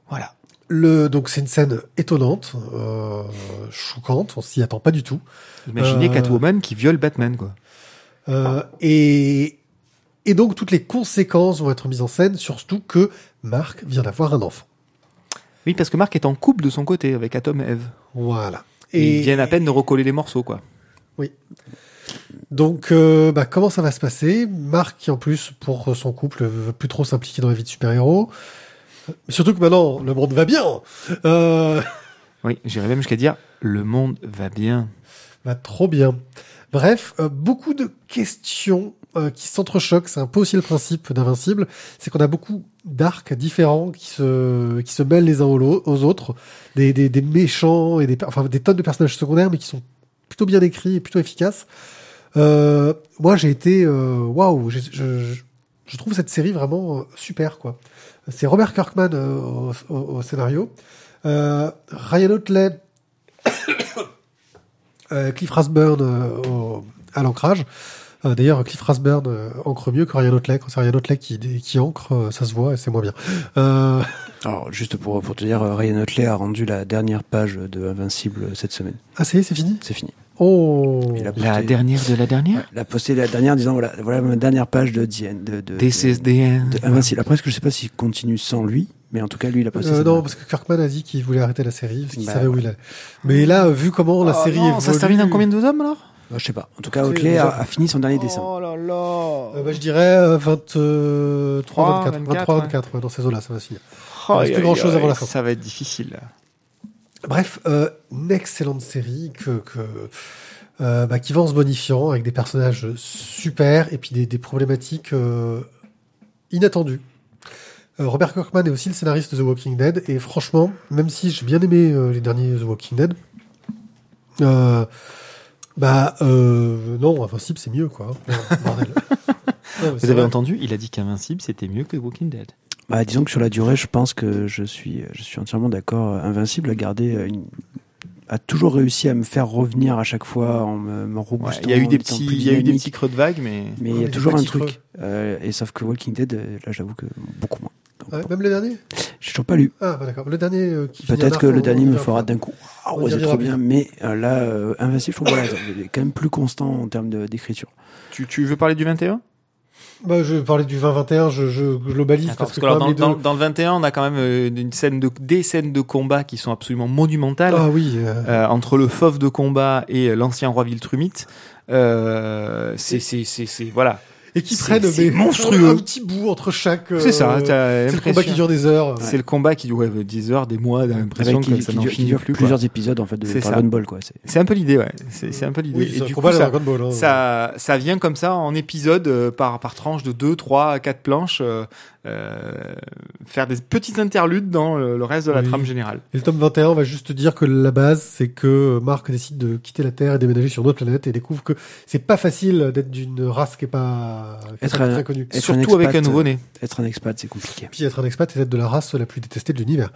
Voilà. Le, donc c'est une scène étonnante, euh, choquante, on s'y attend pas du tout. Imaginez Euh. Catwoman qui viole Batman, quoi. Euh, et, et donc toutes les conséquences vont être mises en scène, surtout que Marc vient d'avoir un enfant. Oui, parce que Marc est en couple de son côté avec Atom et Eve. Voilà. Et ils viennent à peine de recoller les morceaux, quoi. Donc, euh, bah, comment ça va se passer? Marc, qui en plus, pour son couple, veut plus trop s'impliquer dans la vie de super-héros. Surtout que maintenant, le monde va bien. Euh, Oui, j'irais même jusqu'à dire le monde va bien. va trop bien. Bref, euh, beaucoup de questions euh, qui s'entrechoquent. C'est un peu aussi le principe d'Invincible. C'est qu'on a beaucoup d'arcs différents qui se, qui se mêlent les uns aux, autres. Des, des, des méchants et des, enfin, des tonnes de personnages secondaires, mais qui sont plutôt bien écrit et plutôt efficace. Euh, moi, j'ai été euh, waouh. je, je, je trouve cette série vraiment euh, super, quoi. C'est Robert Kirkman euh, au, au- au scénario, Ryan Otley, Cliff Rasburn au- à l'ancrage. Euh, D'ailleurs, Cliff Rasburn euh, ancre mieux que Ryan Otley. Quand c'est Ryan Otley qui, qui ancre, euh, ça se voit et c'est moins bien. Euh, Alors, juste pour, pour te dire, Ryan Otley a rendu la dernière page de Invincible cette semaine. ah, c'est fini? C'est fini. Oh Il a La posté- dernière de la dernière? Il a posté la dernière en disant voilà, voilà ma dernière page de, The End- de, de, This de- is the end. de Invincible. Après, est-ce que je sais pas s'il continue sans lui, mais en tout cas, lui, il a posté Euh, non, parce que Kirkman a dit qu'il voulait arrêter la série parce qu'il Bah, savait où il allait. Mais là, vu comment la Oh série non, évolue, Ça se termine en combien de tomes alors? Bah, je sais pas. En tout cas, déjà- a, a fini son dernier dessin. Oh là là Euh, bah, je dirais euh, 23, 24, 24, 23, ouais. 24, ouais, dans ces eaux-là, ça va finir. Oh, reste plus grand-chose avant la fin. Ça va être difficile. Bref, euh, une excellente série que, que euh, bah, qui va en se bonifiant avec des personnages super et puis des, des problématiques euh, inattendues. Robert Kirkman est aussi le scénariste de The Walking Dead et franchement, même si j'ai bien aimé euh, les derniers The Walking Dead, euh, bah euh, non, Invincible c'est mieux quoi. Bordel. Vous avez vrai. entendu Il a dit qu'Invincible c'était mieux que Walking Dead. Bah, disons que sur la durée, je pense que je suis, je suis entièrement d'accord. Invincible a gardé euh, une- a toujours réussi à me faire revenir à chaque fois en me, me il y a eu des petits, plus il y a eu des dynamique. petits creux de vague, mais Mais il Ouais, y a toujours un truc. Euh, et sauf que Walking Dead, là, j'avoue que beaucoup moins. Ouais, même le dernier J'ai toujours pas lu. Ah bah d'accord. Le dernier euh, qui Peut-être que le dernier on me fera d'un coup. Ah ouais, c'est trop bien. Mais euh, là, euh, Invincible, je trouve voilà, il est quand même plus constant en termes de- d'écriture. tu, tu veux parler du 21 Bah, je parlais du 20-21, je, je globalise D'accord, parce que que alors, quand dans, même les dans- deux... dans le 21, on a quand même euh, une scène de, des scènes de combat qui sont absolument monumentales. Ah oui, euh, Euh, entre le fauve de combat et euh, l'ancien roi Viltrumite. Euh, c'est, c'est, c'est, c'est, voilà. Et qui prennent c'est mais, monstrueux. un petit bout entre chaque... euh, C'est ça, C'est le combat qui dure des heures. C'est le combat qui dure ouais, 10 heures, des mois, t'as l'impression que ça n'en finit plus. quoi. plusieurs épisodes en fait de C'est ça. Dragon Ball quoi. C'est- un peu l'idée, ouais. C'est, un peu l'idée. Oui, et du combat coup, ça, Dragon Ball. hein. ça, ça vient comme ça en épisode euh, par, par tranche de 2, 3, 4 planches, euh, euh, faire des petites interludes dans le, le reste de la Oui. trame générale. Et le tome 21, on va juste te dire que la base, c'est que Marc décide de quitter la Terre et déménager sur une autre planète et découvre que c'est pas facile d'être d'une race qui est pas, est Être un- très connue. être Surtout un avec un nouveau-né. Être un expat, c'est compliqué. Puis être un expat et être de la race la plus détestée de l'univers.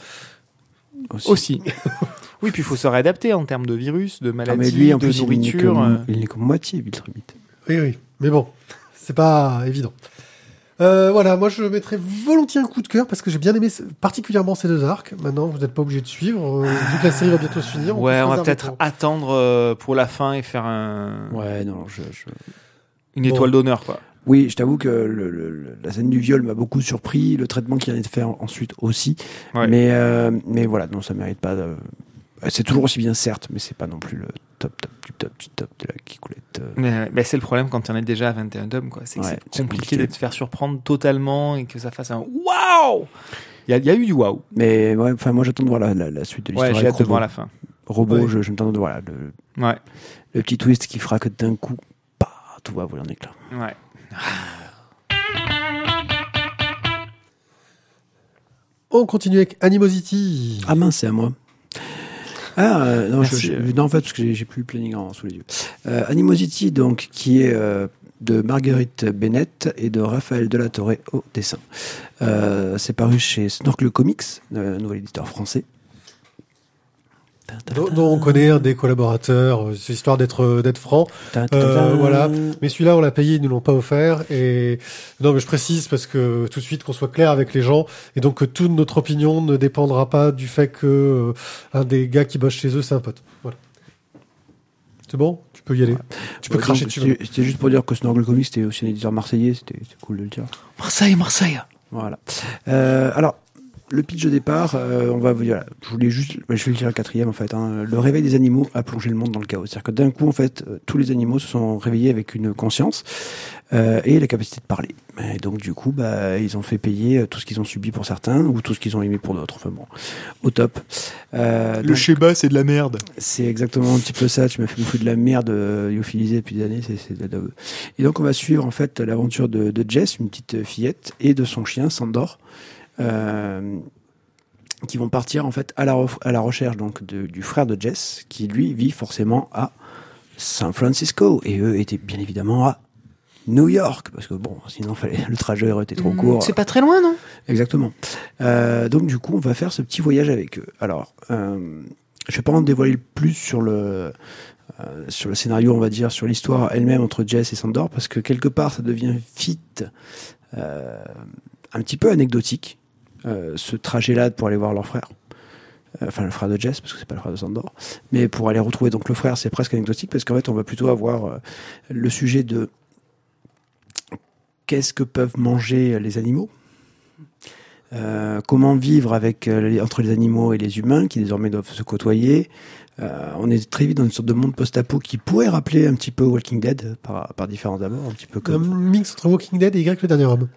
Aussi. Aussi. oui, puis il faut se réadapter en termes de virus, de Ah, maladies, mais lui, en de plus, il n'est nourriture. euh. il n'est que moitié Viltrumite. Oui, oui. Mais bon, c'est pas évident. Euh, voilà, moi je mettrais volontiers un coup de cœur parce que j'ai bien aimé particulièrement ces deux arcs. Maintenant, vous n'êtes pas obligé de suivre. euh, vu que la série va bientôt se finir. Ouais, on va peut-être attendre euh, pour la fin et faire un, Ouais, non, je, je- une Bon. étoile d'honneur, quoi. Oui, je t'avoue que le- le- le- la scène du viol m'a beaucoup surpris, le traitement qui vient de faire ensuite aussi. Ouais. Mais, euh, mais voilà, non, ça mérite pas. de- C'est toujours aussi bien, certes, mais c'est pas non plus le top, top, du top, du top de la Kikoulette. euh. Mais, mais c'est le problème quand on est déjà à 21 tomes, quoi. C'est que Ouais, compliqué compliqué. de te faire surprendre totalement et que ça fasse un waouh Il y a, y a eu du waouh. Mais ouais, enfin, moi j'attends de voir la, la- la suite de l'histoire. Ouais, j'ai hâte de voir la fin. Robo, Ouais. je, je me tente de voir le, Ouais, le petit twist qui fera que d'un coup, bah, tout va voler en éclat. ouais. On continue avec Animosity. Ah mince, c'est à moi. Ah euh, non, je- euh. non, en fait, parce que j'ai- plus le planning en, sous les yeux. Euh, Animosity, donc, qui est euh, de Marguerite Bennett et de Raphaël Delatorre au dessin. C'est paru chez Snorkel Comics, nouvel éditeur français. Dont, dont on connaît un des collaborateurs. euh, C'est histoire d'être euh, d'être franc. Euh, voilà. Mais celui-là, on l'a payé, ils nous l'ont pas offert. Et non, mais je précise parce que tout de suite qu'on soit clair avec les gens et donc que toute notre opinion ne dépendra pas du fait que euh, un des gars qui bosse chez eux, c'est un pote. Voilà. C'est bon, tu peux y aller. Tu peux Ouais, cracher dessus. C'était juste pour dire que Snorkel Comics, c'était aussi un éditeur marseillais, c'était c'était cool de le dire. Marseille, Marseille. Voilà. Euh, alors, le pitch de départ, euh, on va vous dire, je voulais juste, je vais le dire le quatrième en fait. hein. le réveil des animaux a plongé le monde dans le chaos. C'est-à-dire que d'un coup, en fait, euh, tous les animaux se sont réveillés avec une conscience euh, et la capacité de parler. Et donc, du coup, bah, ils ont fait payer euh, tout ce qu'ils ont subi pour certains ou tout ce qu'ils ont aimé pour d'autres. Enfin bon, au top. Euh, Le Sheba, c'est de la merde. c'est exactement un petit peu ça. Tu m'as fait bouffer de la merde euh, lyophilisée depuis des années. C'est, de Et donc, on va suivre en fait l'aventure de, de Jess, une petite fillette, et de son chien Sandor, qui vont partir en fait à la, à la recherche donc de- du frère de Jess, qui lui vit forcément à San Francisco. Et eux étaient bien évidemment à New York. Parce que bon, sinon fallait, le trajet aurait été trop court. C'est pas très loin, non? Exactement. Euh, donc du coup, on va faire ce petit voyage avec eux. Alors, euh, je vais pas en dévoiler plus sur le euh, sur le scénario, on va dire, sur l'histoire elle-même entre Jess et Sandor, parce que quelque part, ça devient vite euh, un petit peu anecdotique, euh, ce trajet-là pour aller voir leur frère. Euh, Enfin, le frère de Jess, parce que c'est pas le frère de Sandor. Mais pour aller retrouver donc le frère, c'est presque anecdotique, parce qu'en fait, on va plutôt avoir euh, le sujet de qu'est-ce que peuvent manger les animaux euh, comment vivre avec euh, entre les animaux et les humains qui désormais doivent se côtoyer. Euh, on est très vite dans une sorte de monde post-apo qui pourrait rappeler un petit peu Walking Dead par, par différents abords, un petit peu Un comme mix entre Walking Dead et Y le dernier homme.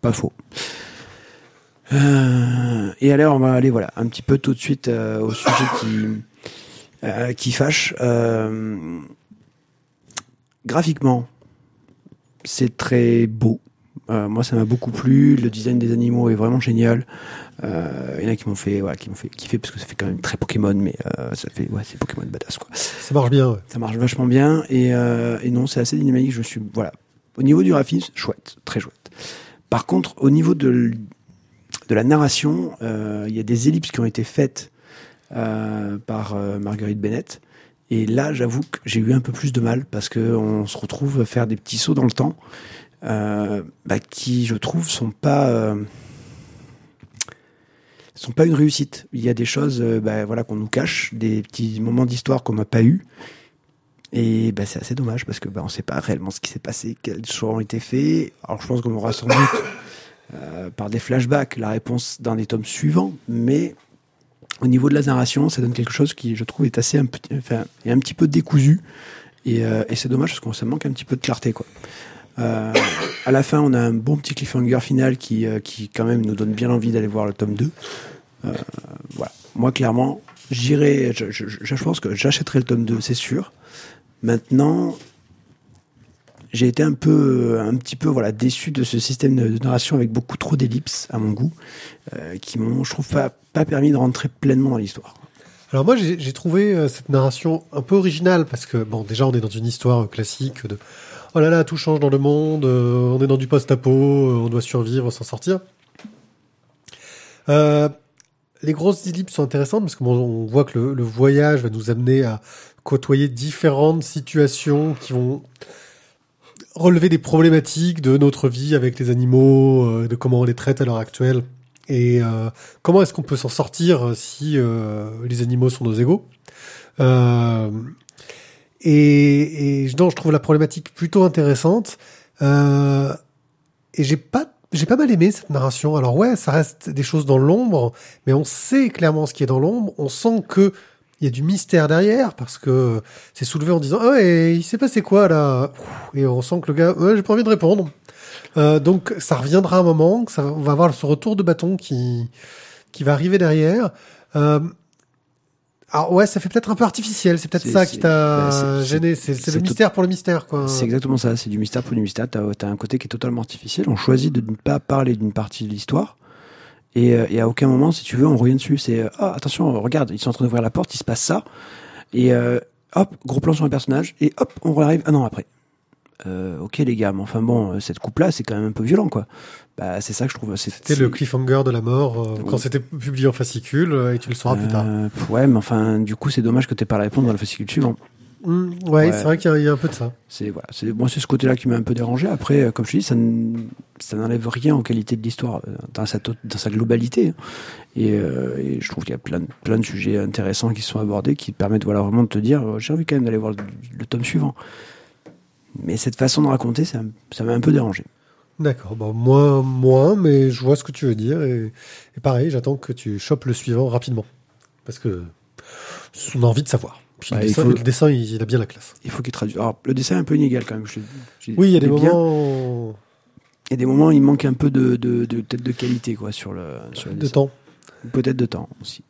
pas faux. Euh, et alors on va aller voilà un petit peu tout de suite euh, au sujet qui euh, qui fâche. Graphiquement, c'est très beau. Moi, ça m'a beaucoup plu. Le design des animaux est vraiment génial. Il y en a qui m'ont fait, voilà, qui m'ont fait kiffer parce que ça fait quand même très Pokémon, mais ça fait, ouais, c'est Pokémon badass quoi. Ça marche bien, ouais. Ça marche vachement bien et, et non, c'est assez dynamique. Je suis voilà. Au niveau du graphisme, chouette, très chouette. Par contre, au niveau de de la narration, euh, il y a des ellipses qui ont été faites euh, par euh, Marguerite Bennett. Et là, j'avoue que j'ai eu un peu plus de mal parce que on se retrouve à faire des petits sauts dans le temps bah, qui, je trouve, sont pas sont pas une réussite. Il y a des choses, bah, voilà, qu'on nous cache, des petits moments d'histoire qu'on n'a pas eu. Et bah, c'est assez dommage parce que on sait pas réellement ce qui s'est passé, quels choix ont été faits. Alors je pense qu'on aura sans doute euh, par des flashbacks la réponse dans les tomes suivants, mais au niveau de la narration, ça donne quelque chose qui, je trouve, est assez un petit, enfin, est un petit peu décousu. Et, euh, c'est dommage parce qu'on ça manque un petit peu de clarté, quoi. Euh, à la fin, on a un bon petit cliffhanger final qui, qui quand même nous donne bien envie d'aller voir le tome 2. Euh, voilà. Moi, clairement, j'irai, je pense que j'achèterai le tome 2, c'est sûr. Maintenant, j'ai été un peu, un petit peu, voilà, déçu de ce système de narration avec beaucoup trop d'ellipses à mon goût, euh, qui m'ont, je trouve, pas, pas permis de rentrer pleinement dans l'histoire. Alors moi, j'ai trouvé euh, cette narration un peu originale parce que, bon, déjà, on est dans une histoire euh, classique de « Oh là là, tout change dans le monde, euh, on est dans du post-apo, euh, on doit survivre, s'en sortir. Euh, les grosses ellipses sont intéressantes parce que bon, on voit que le voyage va nous amener à côtoyer différentes situations qui vont relever des problématiques de notre vie avec les animaux, euh, de comment on les traite à l'heure actuelle et euh, comment est-ce qu'on peut s'en sortir euh, si les animaux sont nos égaux? Et, et non, je trouve la problématique plutôt intéressante. Et j'ai pas j'ai pas mal aimé cette narration. Alors ouais, ça reste des choses dans l'ombre, mais on sait clairement ce qui est dans l'ombre. On sent que il y a du mystère derrière parce que c'est soulevé en disant ah et il s'est passé quoi là? Et on sent que le gars ouais j'ai pas envie de répondre. Euh, donc ça reviendra un moment, ça, on va avoir ce retour de bâton qui qui va arriver derrière. Euh, alors ouais, ça fait peut-être un peu artificiel. C'est peut-être ça qui t'a bah, gêné. C'est le mystère pour le mystère quoi. C'est exactement ça, c'est du mystère pour du mystère. T'as as un côté qui est totalement artificiel. On choisit de ne pas parler d'une partie de l'histoire. Et, euh, et à aucun moment, si tu veux, on revient dessus. C'est euh, ah attention, regarde, ils sont en train d'ouvrir la porte, il se passe ça. Et euh, hop, gros plan sur un personnage. Et hop, on arrive un an après. Euh, ok les gars, mais enfin bon, euh, cette coupe-là, c'est quand même un peu violent, quoi. Bah c'est ça que je trouve. C'était le cliffhanger de la mort euh, Oui. quand c'était publié en fascicule et tu le sauras plus tard. Ouais, mais enfin, du coup, c'est dommage que t'aies pas la réponse dans le fascicule suivant. Mm, ouais, ouais. c'est vrai qu'il y, a- il y a un peu de ça. C'est voilà, c'est moi c'est ce côté-là qui m'a un peu dérangé. Après, euh, comme je te dis, ça n'enlève rien aux qualités de l'histoire euh, dans sa to- dans sa globalité. hein. Et, euh, et je trouve qu'il y a plein de, plein de sujets intéressants qui sont abordés, qui te permettent voilà vraiment de te dire, j'ai envie quand même d'aller voir le, le tome suivant. Mais cette façon de raconter, ça, m'a un peu dérangé. D'accord, bon, moins, moins, mais je vois ce que tu veux dire. Et, et pareil, j'attends que tu chopes le suivant rapidement. Parce que on a envie de savoir. Puis Ouais, le, dessin, faut- le dessin, il, il a bien la classe. Il faut qu'il traduise. Alors le dessin est un peu inégal quand même. Je, je- Oui, il y a des est bien. moments Il y a des moments, où il manque un peu de de, de peut-être de qualité quoi sur le sur le de dessin. temps. Peut-être de temps aussi.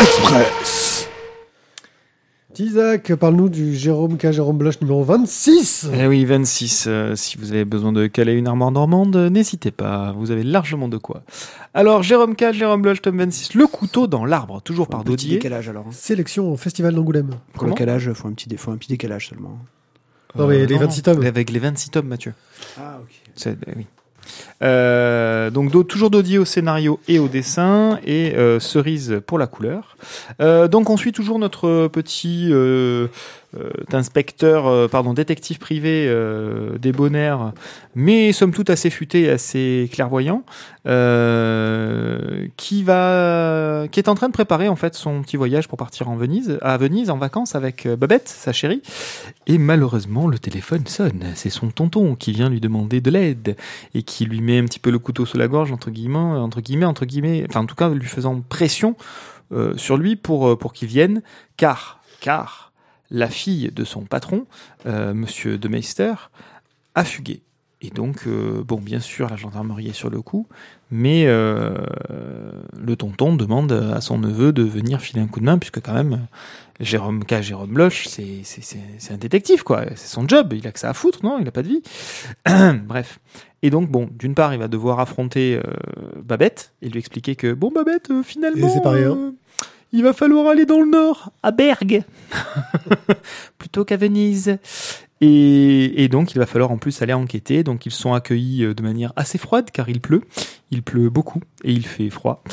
Express. Isaac, parle-nous du Jérôme K. Jérôme Bloch numéro 26. Eh oui, 26. euh, si vous avez besoin de caler une armoire normande, euh, n'hésitez pas. Vous avez largement de quoi. Alors, Jérôme K, Jérôme Bloch, tome 26. Le couteau dans l'arbre, toujours par Un petit Dodier. décalage alors. hein. Sélection au Festival d'Angoulême. Pour le calage, faut un petit, dé- faut un petit décalage seulement. Non, mais les 26 tomes. Avec les 26 tomes, Mathieu. Ah, ok. C'est- euh, oui. Euh, donc do- toujours Dodier au scénario et au dessin et euh, Cerise pour la couleur. Euh, donc on suit toujours notre petit inspecteur, pardon, détective privé des Bonnaires, mais somme toute assez futé, assez clairvoyant, qui va, qui est en train de préparer en fait son petit voyage pour partir en Venise, à Venise en vacances avec Babette, sa chérie. Et malheureusement, le téléphone sonne. C'est son tonton qui vient lui demander de l'aide et qui lui met un petit peu le couteau sous la gorge entre guillemets, entre guillemets, entre guillemets, enfin en tout cas lui faisant pression euh, sur lui pour euh, pour qu'il vienne, car car la fille de son patron, euh, Monsieur de Meister, a fugué. Et donc, bon, bien sûr, la gendarmerie est sur le coup, mais le tonton demande à son neveu de venir filer un coup de main, puisque quand même, Jérôme K. Jérôme Bloch, c'est un détective, quoi. C'est son job, il a que ça à foutre, non? Il a pas de vie. Bref. Et donc, bon, d'une part, il va devoir affronter euh, Babette et lui expliquer que, bon, Babette, euh, finalement, c'est rien. euh, il va falloir aller dans le nord, à Bergue, plutôt qu'à Venise. Et, et donc, il va falloir en plus aller enquêter. Donc, ils sont accueillis de manière assez froide car il pleut. Il pleut beaucoup et il fait froid.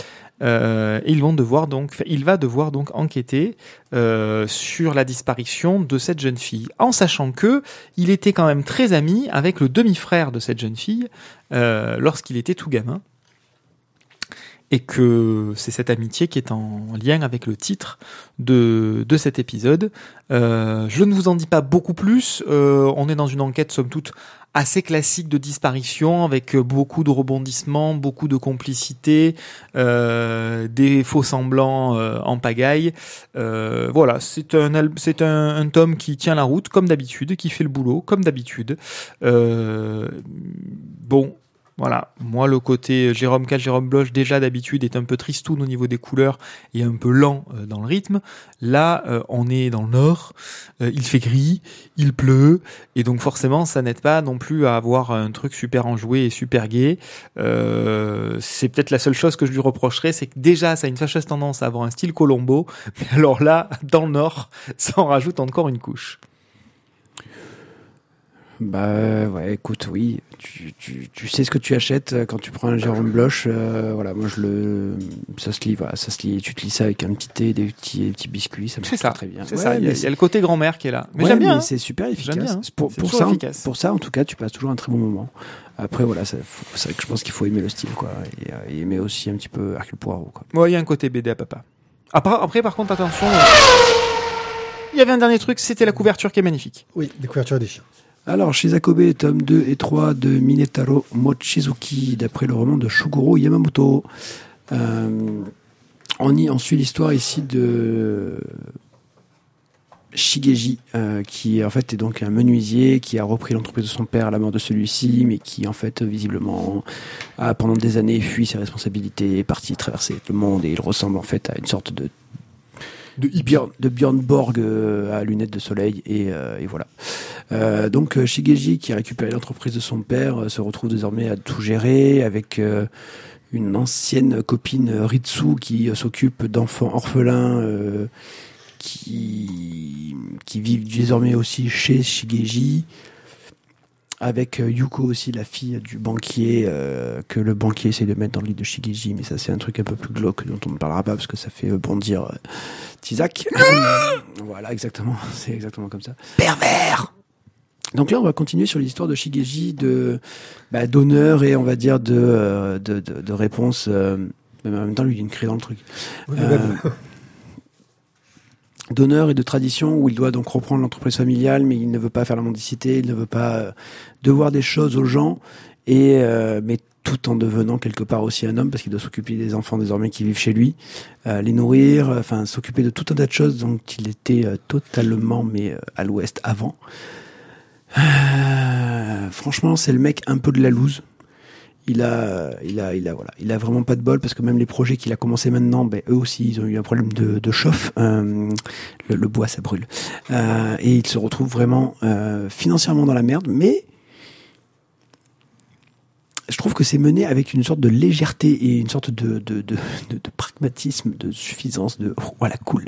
Euh, il va devoir donc enquêter euh, sur la disparition de cette jeune fille, en sachant que il était quand même très ami avec le demi-frère de cette jeune fille euh, lorsqu'il était tout gamin, et que c'est cette amitié qui est en lien avec le titre de, cet épisode. Je ne vous en dis pas beaucoup plus. On est dans une enquête somme toute assez classique de disparition avec beaucoup de rebondissements, beaucoup de complicité, euh, des faux semblants euh, en pagaille. Euh, voilà, c'est un c'est un, un tome qui tient la route comme d'habitude, qui fait le boulot comme d'habitude. Euh, bon. Voilà, moi le côté Jérôme K, Jérôme Bloch déjà d'habitude est un peu tristoun au niveau des couleurs et un peu lent euh, dans le rythme. Là, euh, on est dans le nord, euh, il fait gris, il pleut, et donc forcément, ça n'aide pas non plus à avoir un truc super enjoué et super gai. Euh, c'est peut-être la seule chose que je lui reprocherais, c'est que déjà, ça a une fâcheuse tendance à avoir un style Colombo, mais alors là, dans le nord, ça en rajoute encore une couche. Bah ouais, écoute, oui, tu, tu, tu sais ce que tu achètes euh, quand tu prends un Jérôme Bloch. euh, voilà, moi je le, ça se lit, voilà, ça se lit. Tu te lis ça avec un petit thé, des petits, des petits biscuits, ça C'est marche ça, très bien. c'est Ouais, ça. Il y, a- mais il y a le côté grand-mère qui est là. Mais Ouais, j'aime bien. hein. c'est super efficace. Bien, hein. Pour, ça, efficace. pour ça, en tout cas, tu passes toujours un très bon moment. Après, voilà, c'est vrai que je pense qu'il faut aimer le style, quoi, et, euh, et aimer aussi un petit peu Hercule Poirot, quoi. Ouais, il y a un côté BD à papa. Après, après par contre, attention. Il y avait un dernier truc, c'était la couverture qui est magnifique. Oui, des couvertures des chiens. Alors, Shizakobe, tome 2 et 3 de Minetaro Mochizuki, d'après le roman de Shugoro Yamamoto. Euh, on, y, suit l'histoire ici de Shigeji, euh, qui en fait est donc un menuisier qui a repris l'entreprise de son père à la mort de celui-ci, mais qui en fait visiblement a pendant des années fui ses responsabilités, est parti traverser le monde et il ressemble en fait à une sorte de de Björn, de Björn Borg euh, à lunettes de soleil et, euh, et voilà. Euh, donc Shigeji qui a récupéré l'entreprise de son père se retrouve désormais à tout gérer avec une ancienne copine Ritsu qui s'occupe d'enfants orphelins qui, qui vivent désormais aussi chez Shigeji avec euh, Yuko aussi la fille du banquier euh, que le banquier essaie de mettre dans le lit de Shigeji mais ça c'est un truc un peu plus glauque dont on ne parlera pas parce que ça fait euh, bondir euh, Tizak voilà exactement c'est exactement comme ça Pervers donc là, on va continuer sur l'histoire de Shigeji, de bah, d'honneur et on va dire de de, de, de réponse. euh, mais en même temps, lui, il a une craie dans le truc. Oui, Euh. d'honneur et de tradition où il doit donc reprendre l'entreprise familiale, mais il ne veut pas faire la mendicité, il ne veut pas euh, devoir des choses aux gens, et euh, mais tout en devenant quelque part aussi un homme parce qu'il doit s'occuper des enfants désormais qui vivent chez lui, euh, les nourrir, enfin s'occuper de tout un tas de choses dont il était totalement mais à l'ouest avant. Franchement, c'est le mec un peu de la loose. Il a, il a, il a, voilà, il a vraiment pas de bol parce que même les projets qu'il a commencé maintenant, ben, eux aussi, ils ont eu un problème de, de chauffe. Euh, le, le bois, ça brûle. Euh, et il se retrouve vraiment euh, financièrement dans la merde, mais je trouve que c'est mené avec une sorte de légèreté et une sorte de, de, de, de, de pragmatisme, de suffisance, de oh, voilà, cool.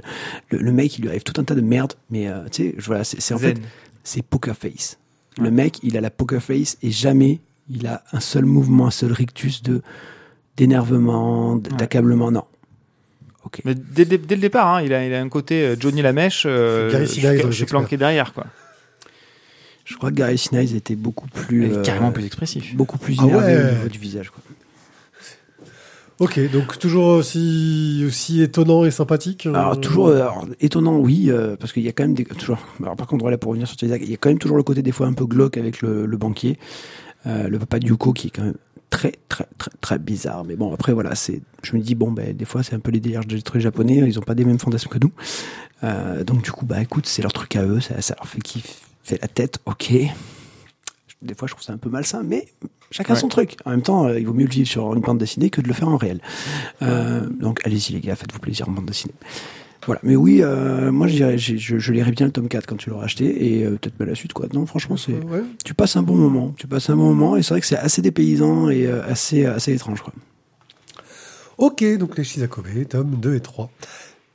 Le, le mec, il lui arrive tout un tas de merde, mais tu sais, voilà, c'est en fait, c'est poker face. Le mec, il a la poker face et jamais il a un seul mouvement, un seul rictus de d'énervement, d'accablement. Non. Mais dès, dès- dès le départ, hein, il, a, il a un côté euh, Johnny la mèche. Euh, Gary je Sinise je suis planqué derrière, quoi. Je crois que Gary Sinise était beaucoup plus, Il est euh, carrément plus expressif. beaucoup plus Ah énervé ouais. au niveau du visage. Quoi. Ok, donc toujours aussi, aussi étonnant et sympathique. euh, Alors toujours alors, étonnant, oui, euh, parce qu'il y a quand même des toujours. Alors par contre, voilà, pour revenir sur Isaac, il y a quand même toujours le côté des fois un peu glauque avec le, le banquier, euh, le papa de Yuko qui est quand même très très très très bizarre. Mais bon, après voilà, c'est. Je me dis bon, ben des fois c'est un peu les délires des trucs japonais, ils ont pas des mêmes fondations que nous. Euh, donc du coup, bah écoute, c'est leur truc à eux, ça, ça leur fait kiffer la tête, ok. Des fois, je trouve ça un peu malsain, mais chacun Ouais. son truc. En même temps, euh, il vaut mieux le vivre sur une bande dessinée que de le faire en réel. Euh, donc allez-y les gars, faites-vous plaisir en bande dessinée. Voilà, mais oui, euh, moi je dirais, je, je lirai bien le tome 4 quand tu l'auras acheté et euh, peut-être pas la suite quoi. Non, franchement, c'est Ouais. tu passes un bon moment, tu passes un bon moment et c'est vrai que c'est assez dépaysant et euh, assez assez étrange quoi. Ok, donc les Shizakobe, tomes 2 et 3.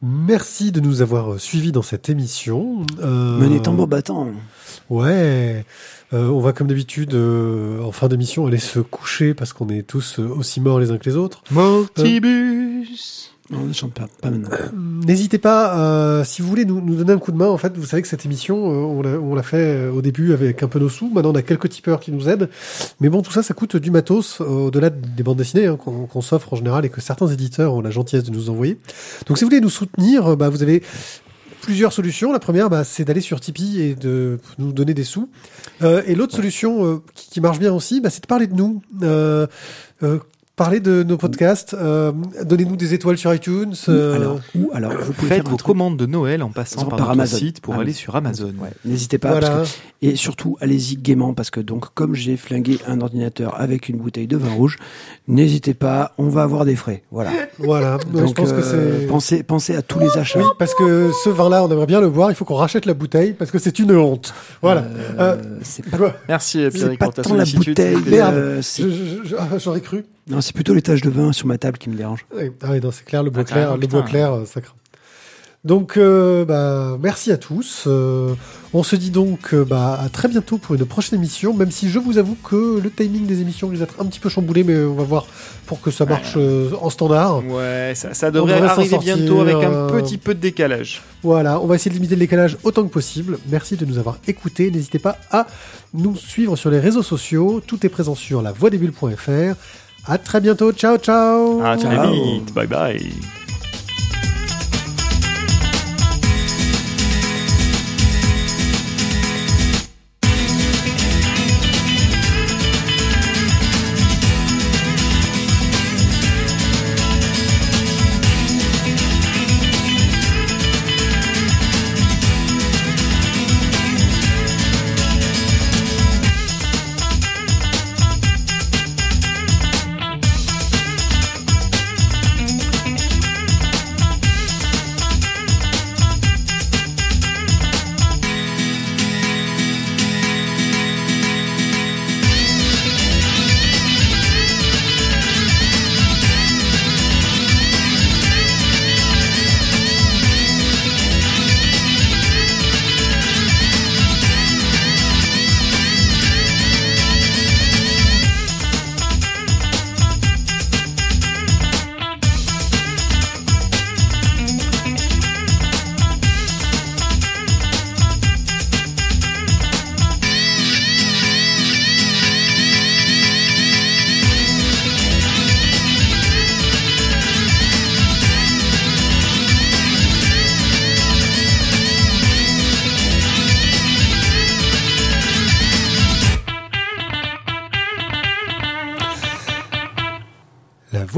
Merci de nous avoir suivis dans cette émission. Euh, Menez tambour battant. Ouais, Euh, on va comme d'habitude euh, en fin d'émission aller se coucher parce qu'on est tous aussi morts les uns que les autres. Mortibus. Non, ne chante pas, pas maintenant. N'hésitez pas, euh, si vous voulez nous, nous donner un coup de main, en fait, vous savez que cette émission, euh, on l'a- on fait euh, au début avec un peu nos sous, maintenant on a quelques tipeurs qui nous aident, mais bon, tout ça, ça coûte du matos, euh, au-delà des bandes dessinées hein, qu'on s'offre en général et que certains éditeurs ont la gentillesse de nous envoyer. Donc si vous voulez nous soutenir, euh, bah, vous avez plusieurs solutions. La première, bah, c'est d'aller sur Tipeee et de nous donner des sous. Euh, et l'autre solution euh, qui, qui marche bien aussi, bah, c'est de parler de nous. Parler de nos podcasts, euh, donnez-nous des étoiles sur iTunes. euh, alors, ou alors vous pouvez Faites vos truc. commandes de Noël en passant Par par, notre Amazon. site pour Ah aller sur Amazon. Ouais, n'hésitez pas. voilà. parce que- et surtout, allez-y gaiement parce que donc, comme j'ai flingué un ordinateur avec une bouteille de vin rouge, n'hésitez pas, on va avoir des frais. Voilà. Voilà, Ouais, Donc, je pense que euh, pensez, pensez à tous les achats. Oui, parce que ce vin-là, on aimerait bien le boire. Il faut qu'on rachète la bouteille parce que c'est une honte. Voilà. Euh, Euh, c'est pas, Merci c'est tant la bouteille. Merde. euh, ah, J'aurais cru. Non, c'est plutôt les taches de vin sur ma table qui me dérangent. Oui, Ah oui, non, c'est clair, le bois Ah, clair, carrément, le bois clair, euh, ça craint. Donc, euh, bah, merci à tous. Euh, on se dit donc euh, bah, à très bientôt pour une prochaine émission, même si je vous avoue que le timing des émissions risque d'être un petit peu chamboulé, mais on va voir pour que ça marche euh, en standard. Ouais, ça, ça devrait, arriver sortir, bientôt avec un euh, petit peu de décalage. Voilà, on va essayer de limiter le décalage autant que possible. Merci de nous avoir écoutés. N'hésitez pas à nous suivre sur les réseaux sociaux. Tout est présent sur la voixdesbulles.fr. À très bientôt. Ciao, ciao. À très vite. Bye bye.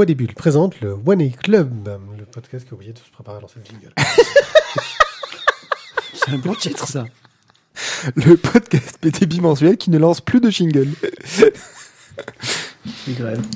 Voix des Bulles présente le One A Club, le podcast qui a oublié de se préparer à lancer le jingle. C'est un bon titre, ça. Le podcast PT bimensuel qui ne lance plus de jingle. Les grèves.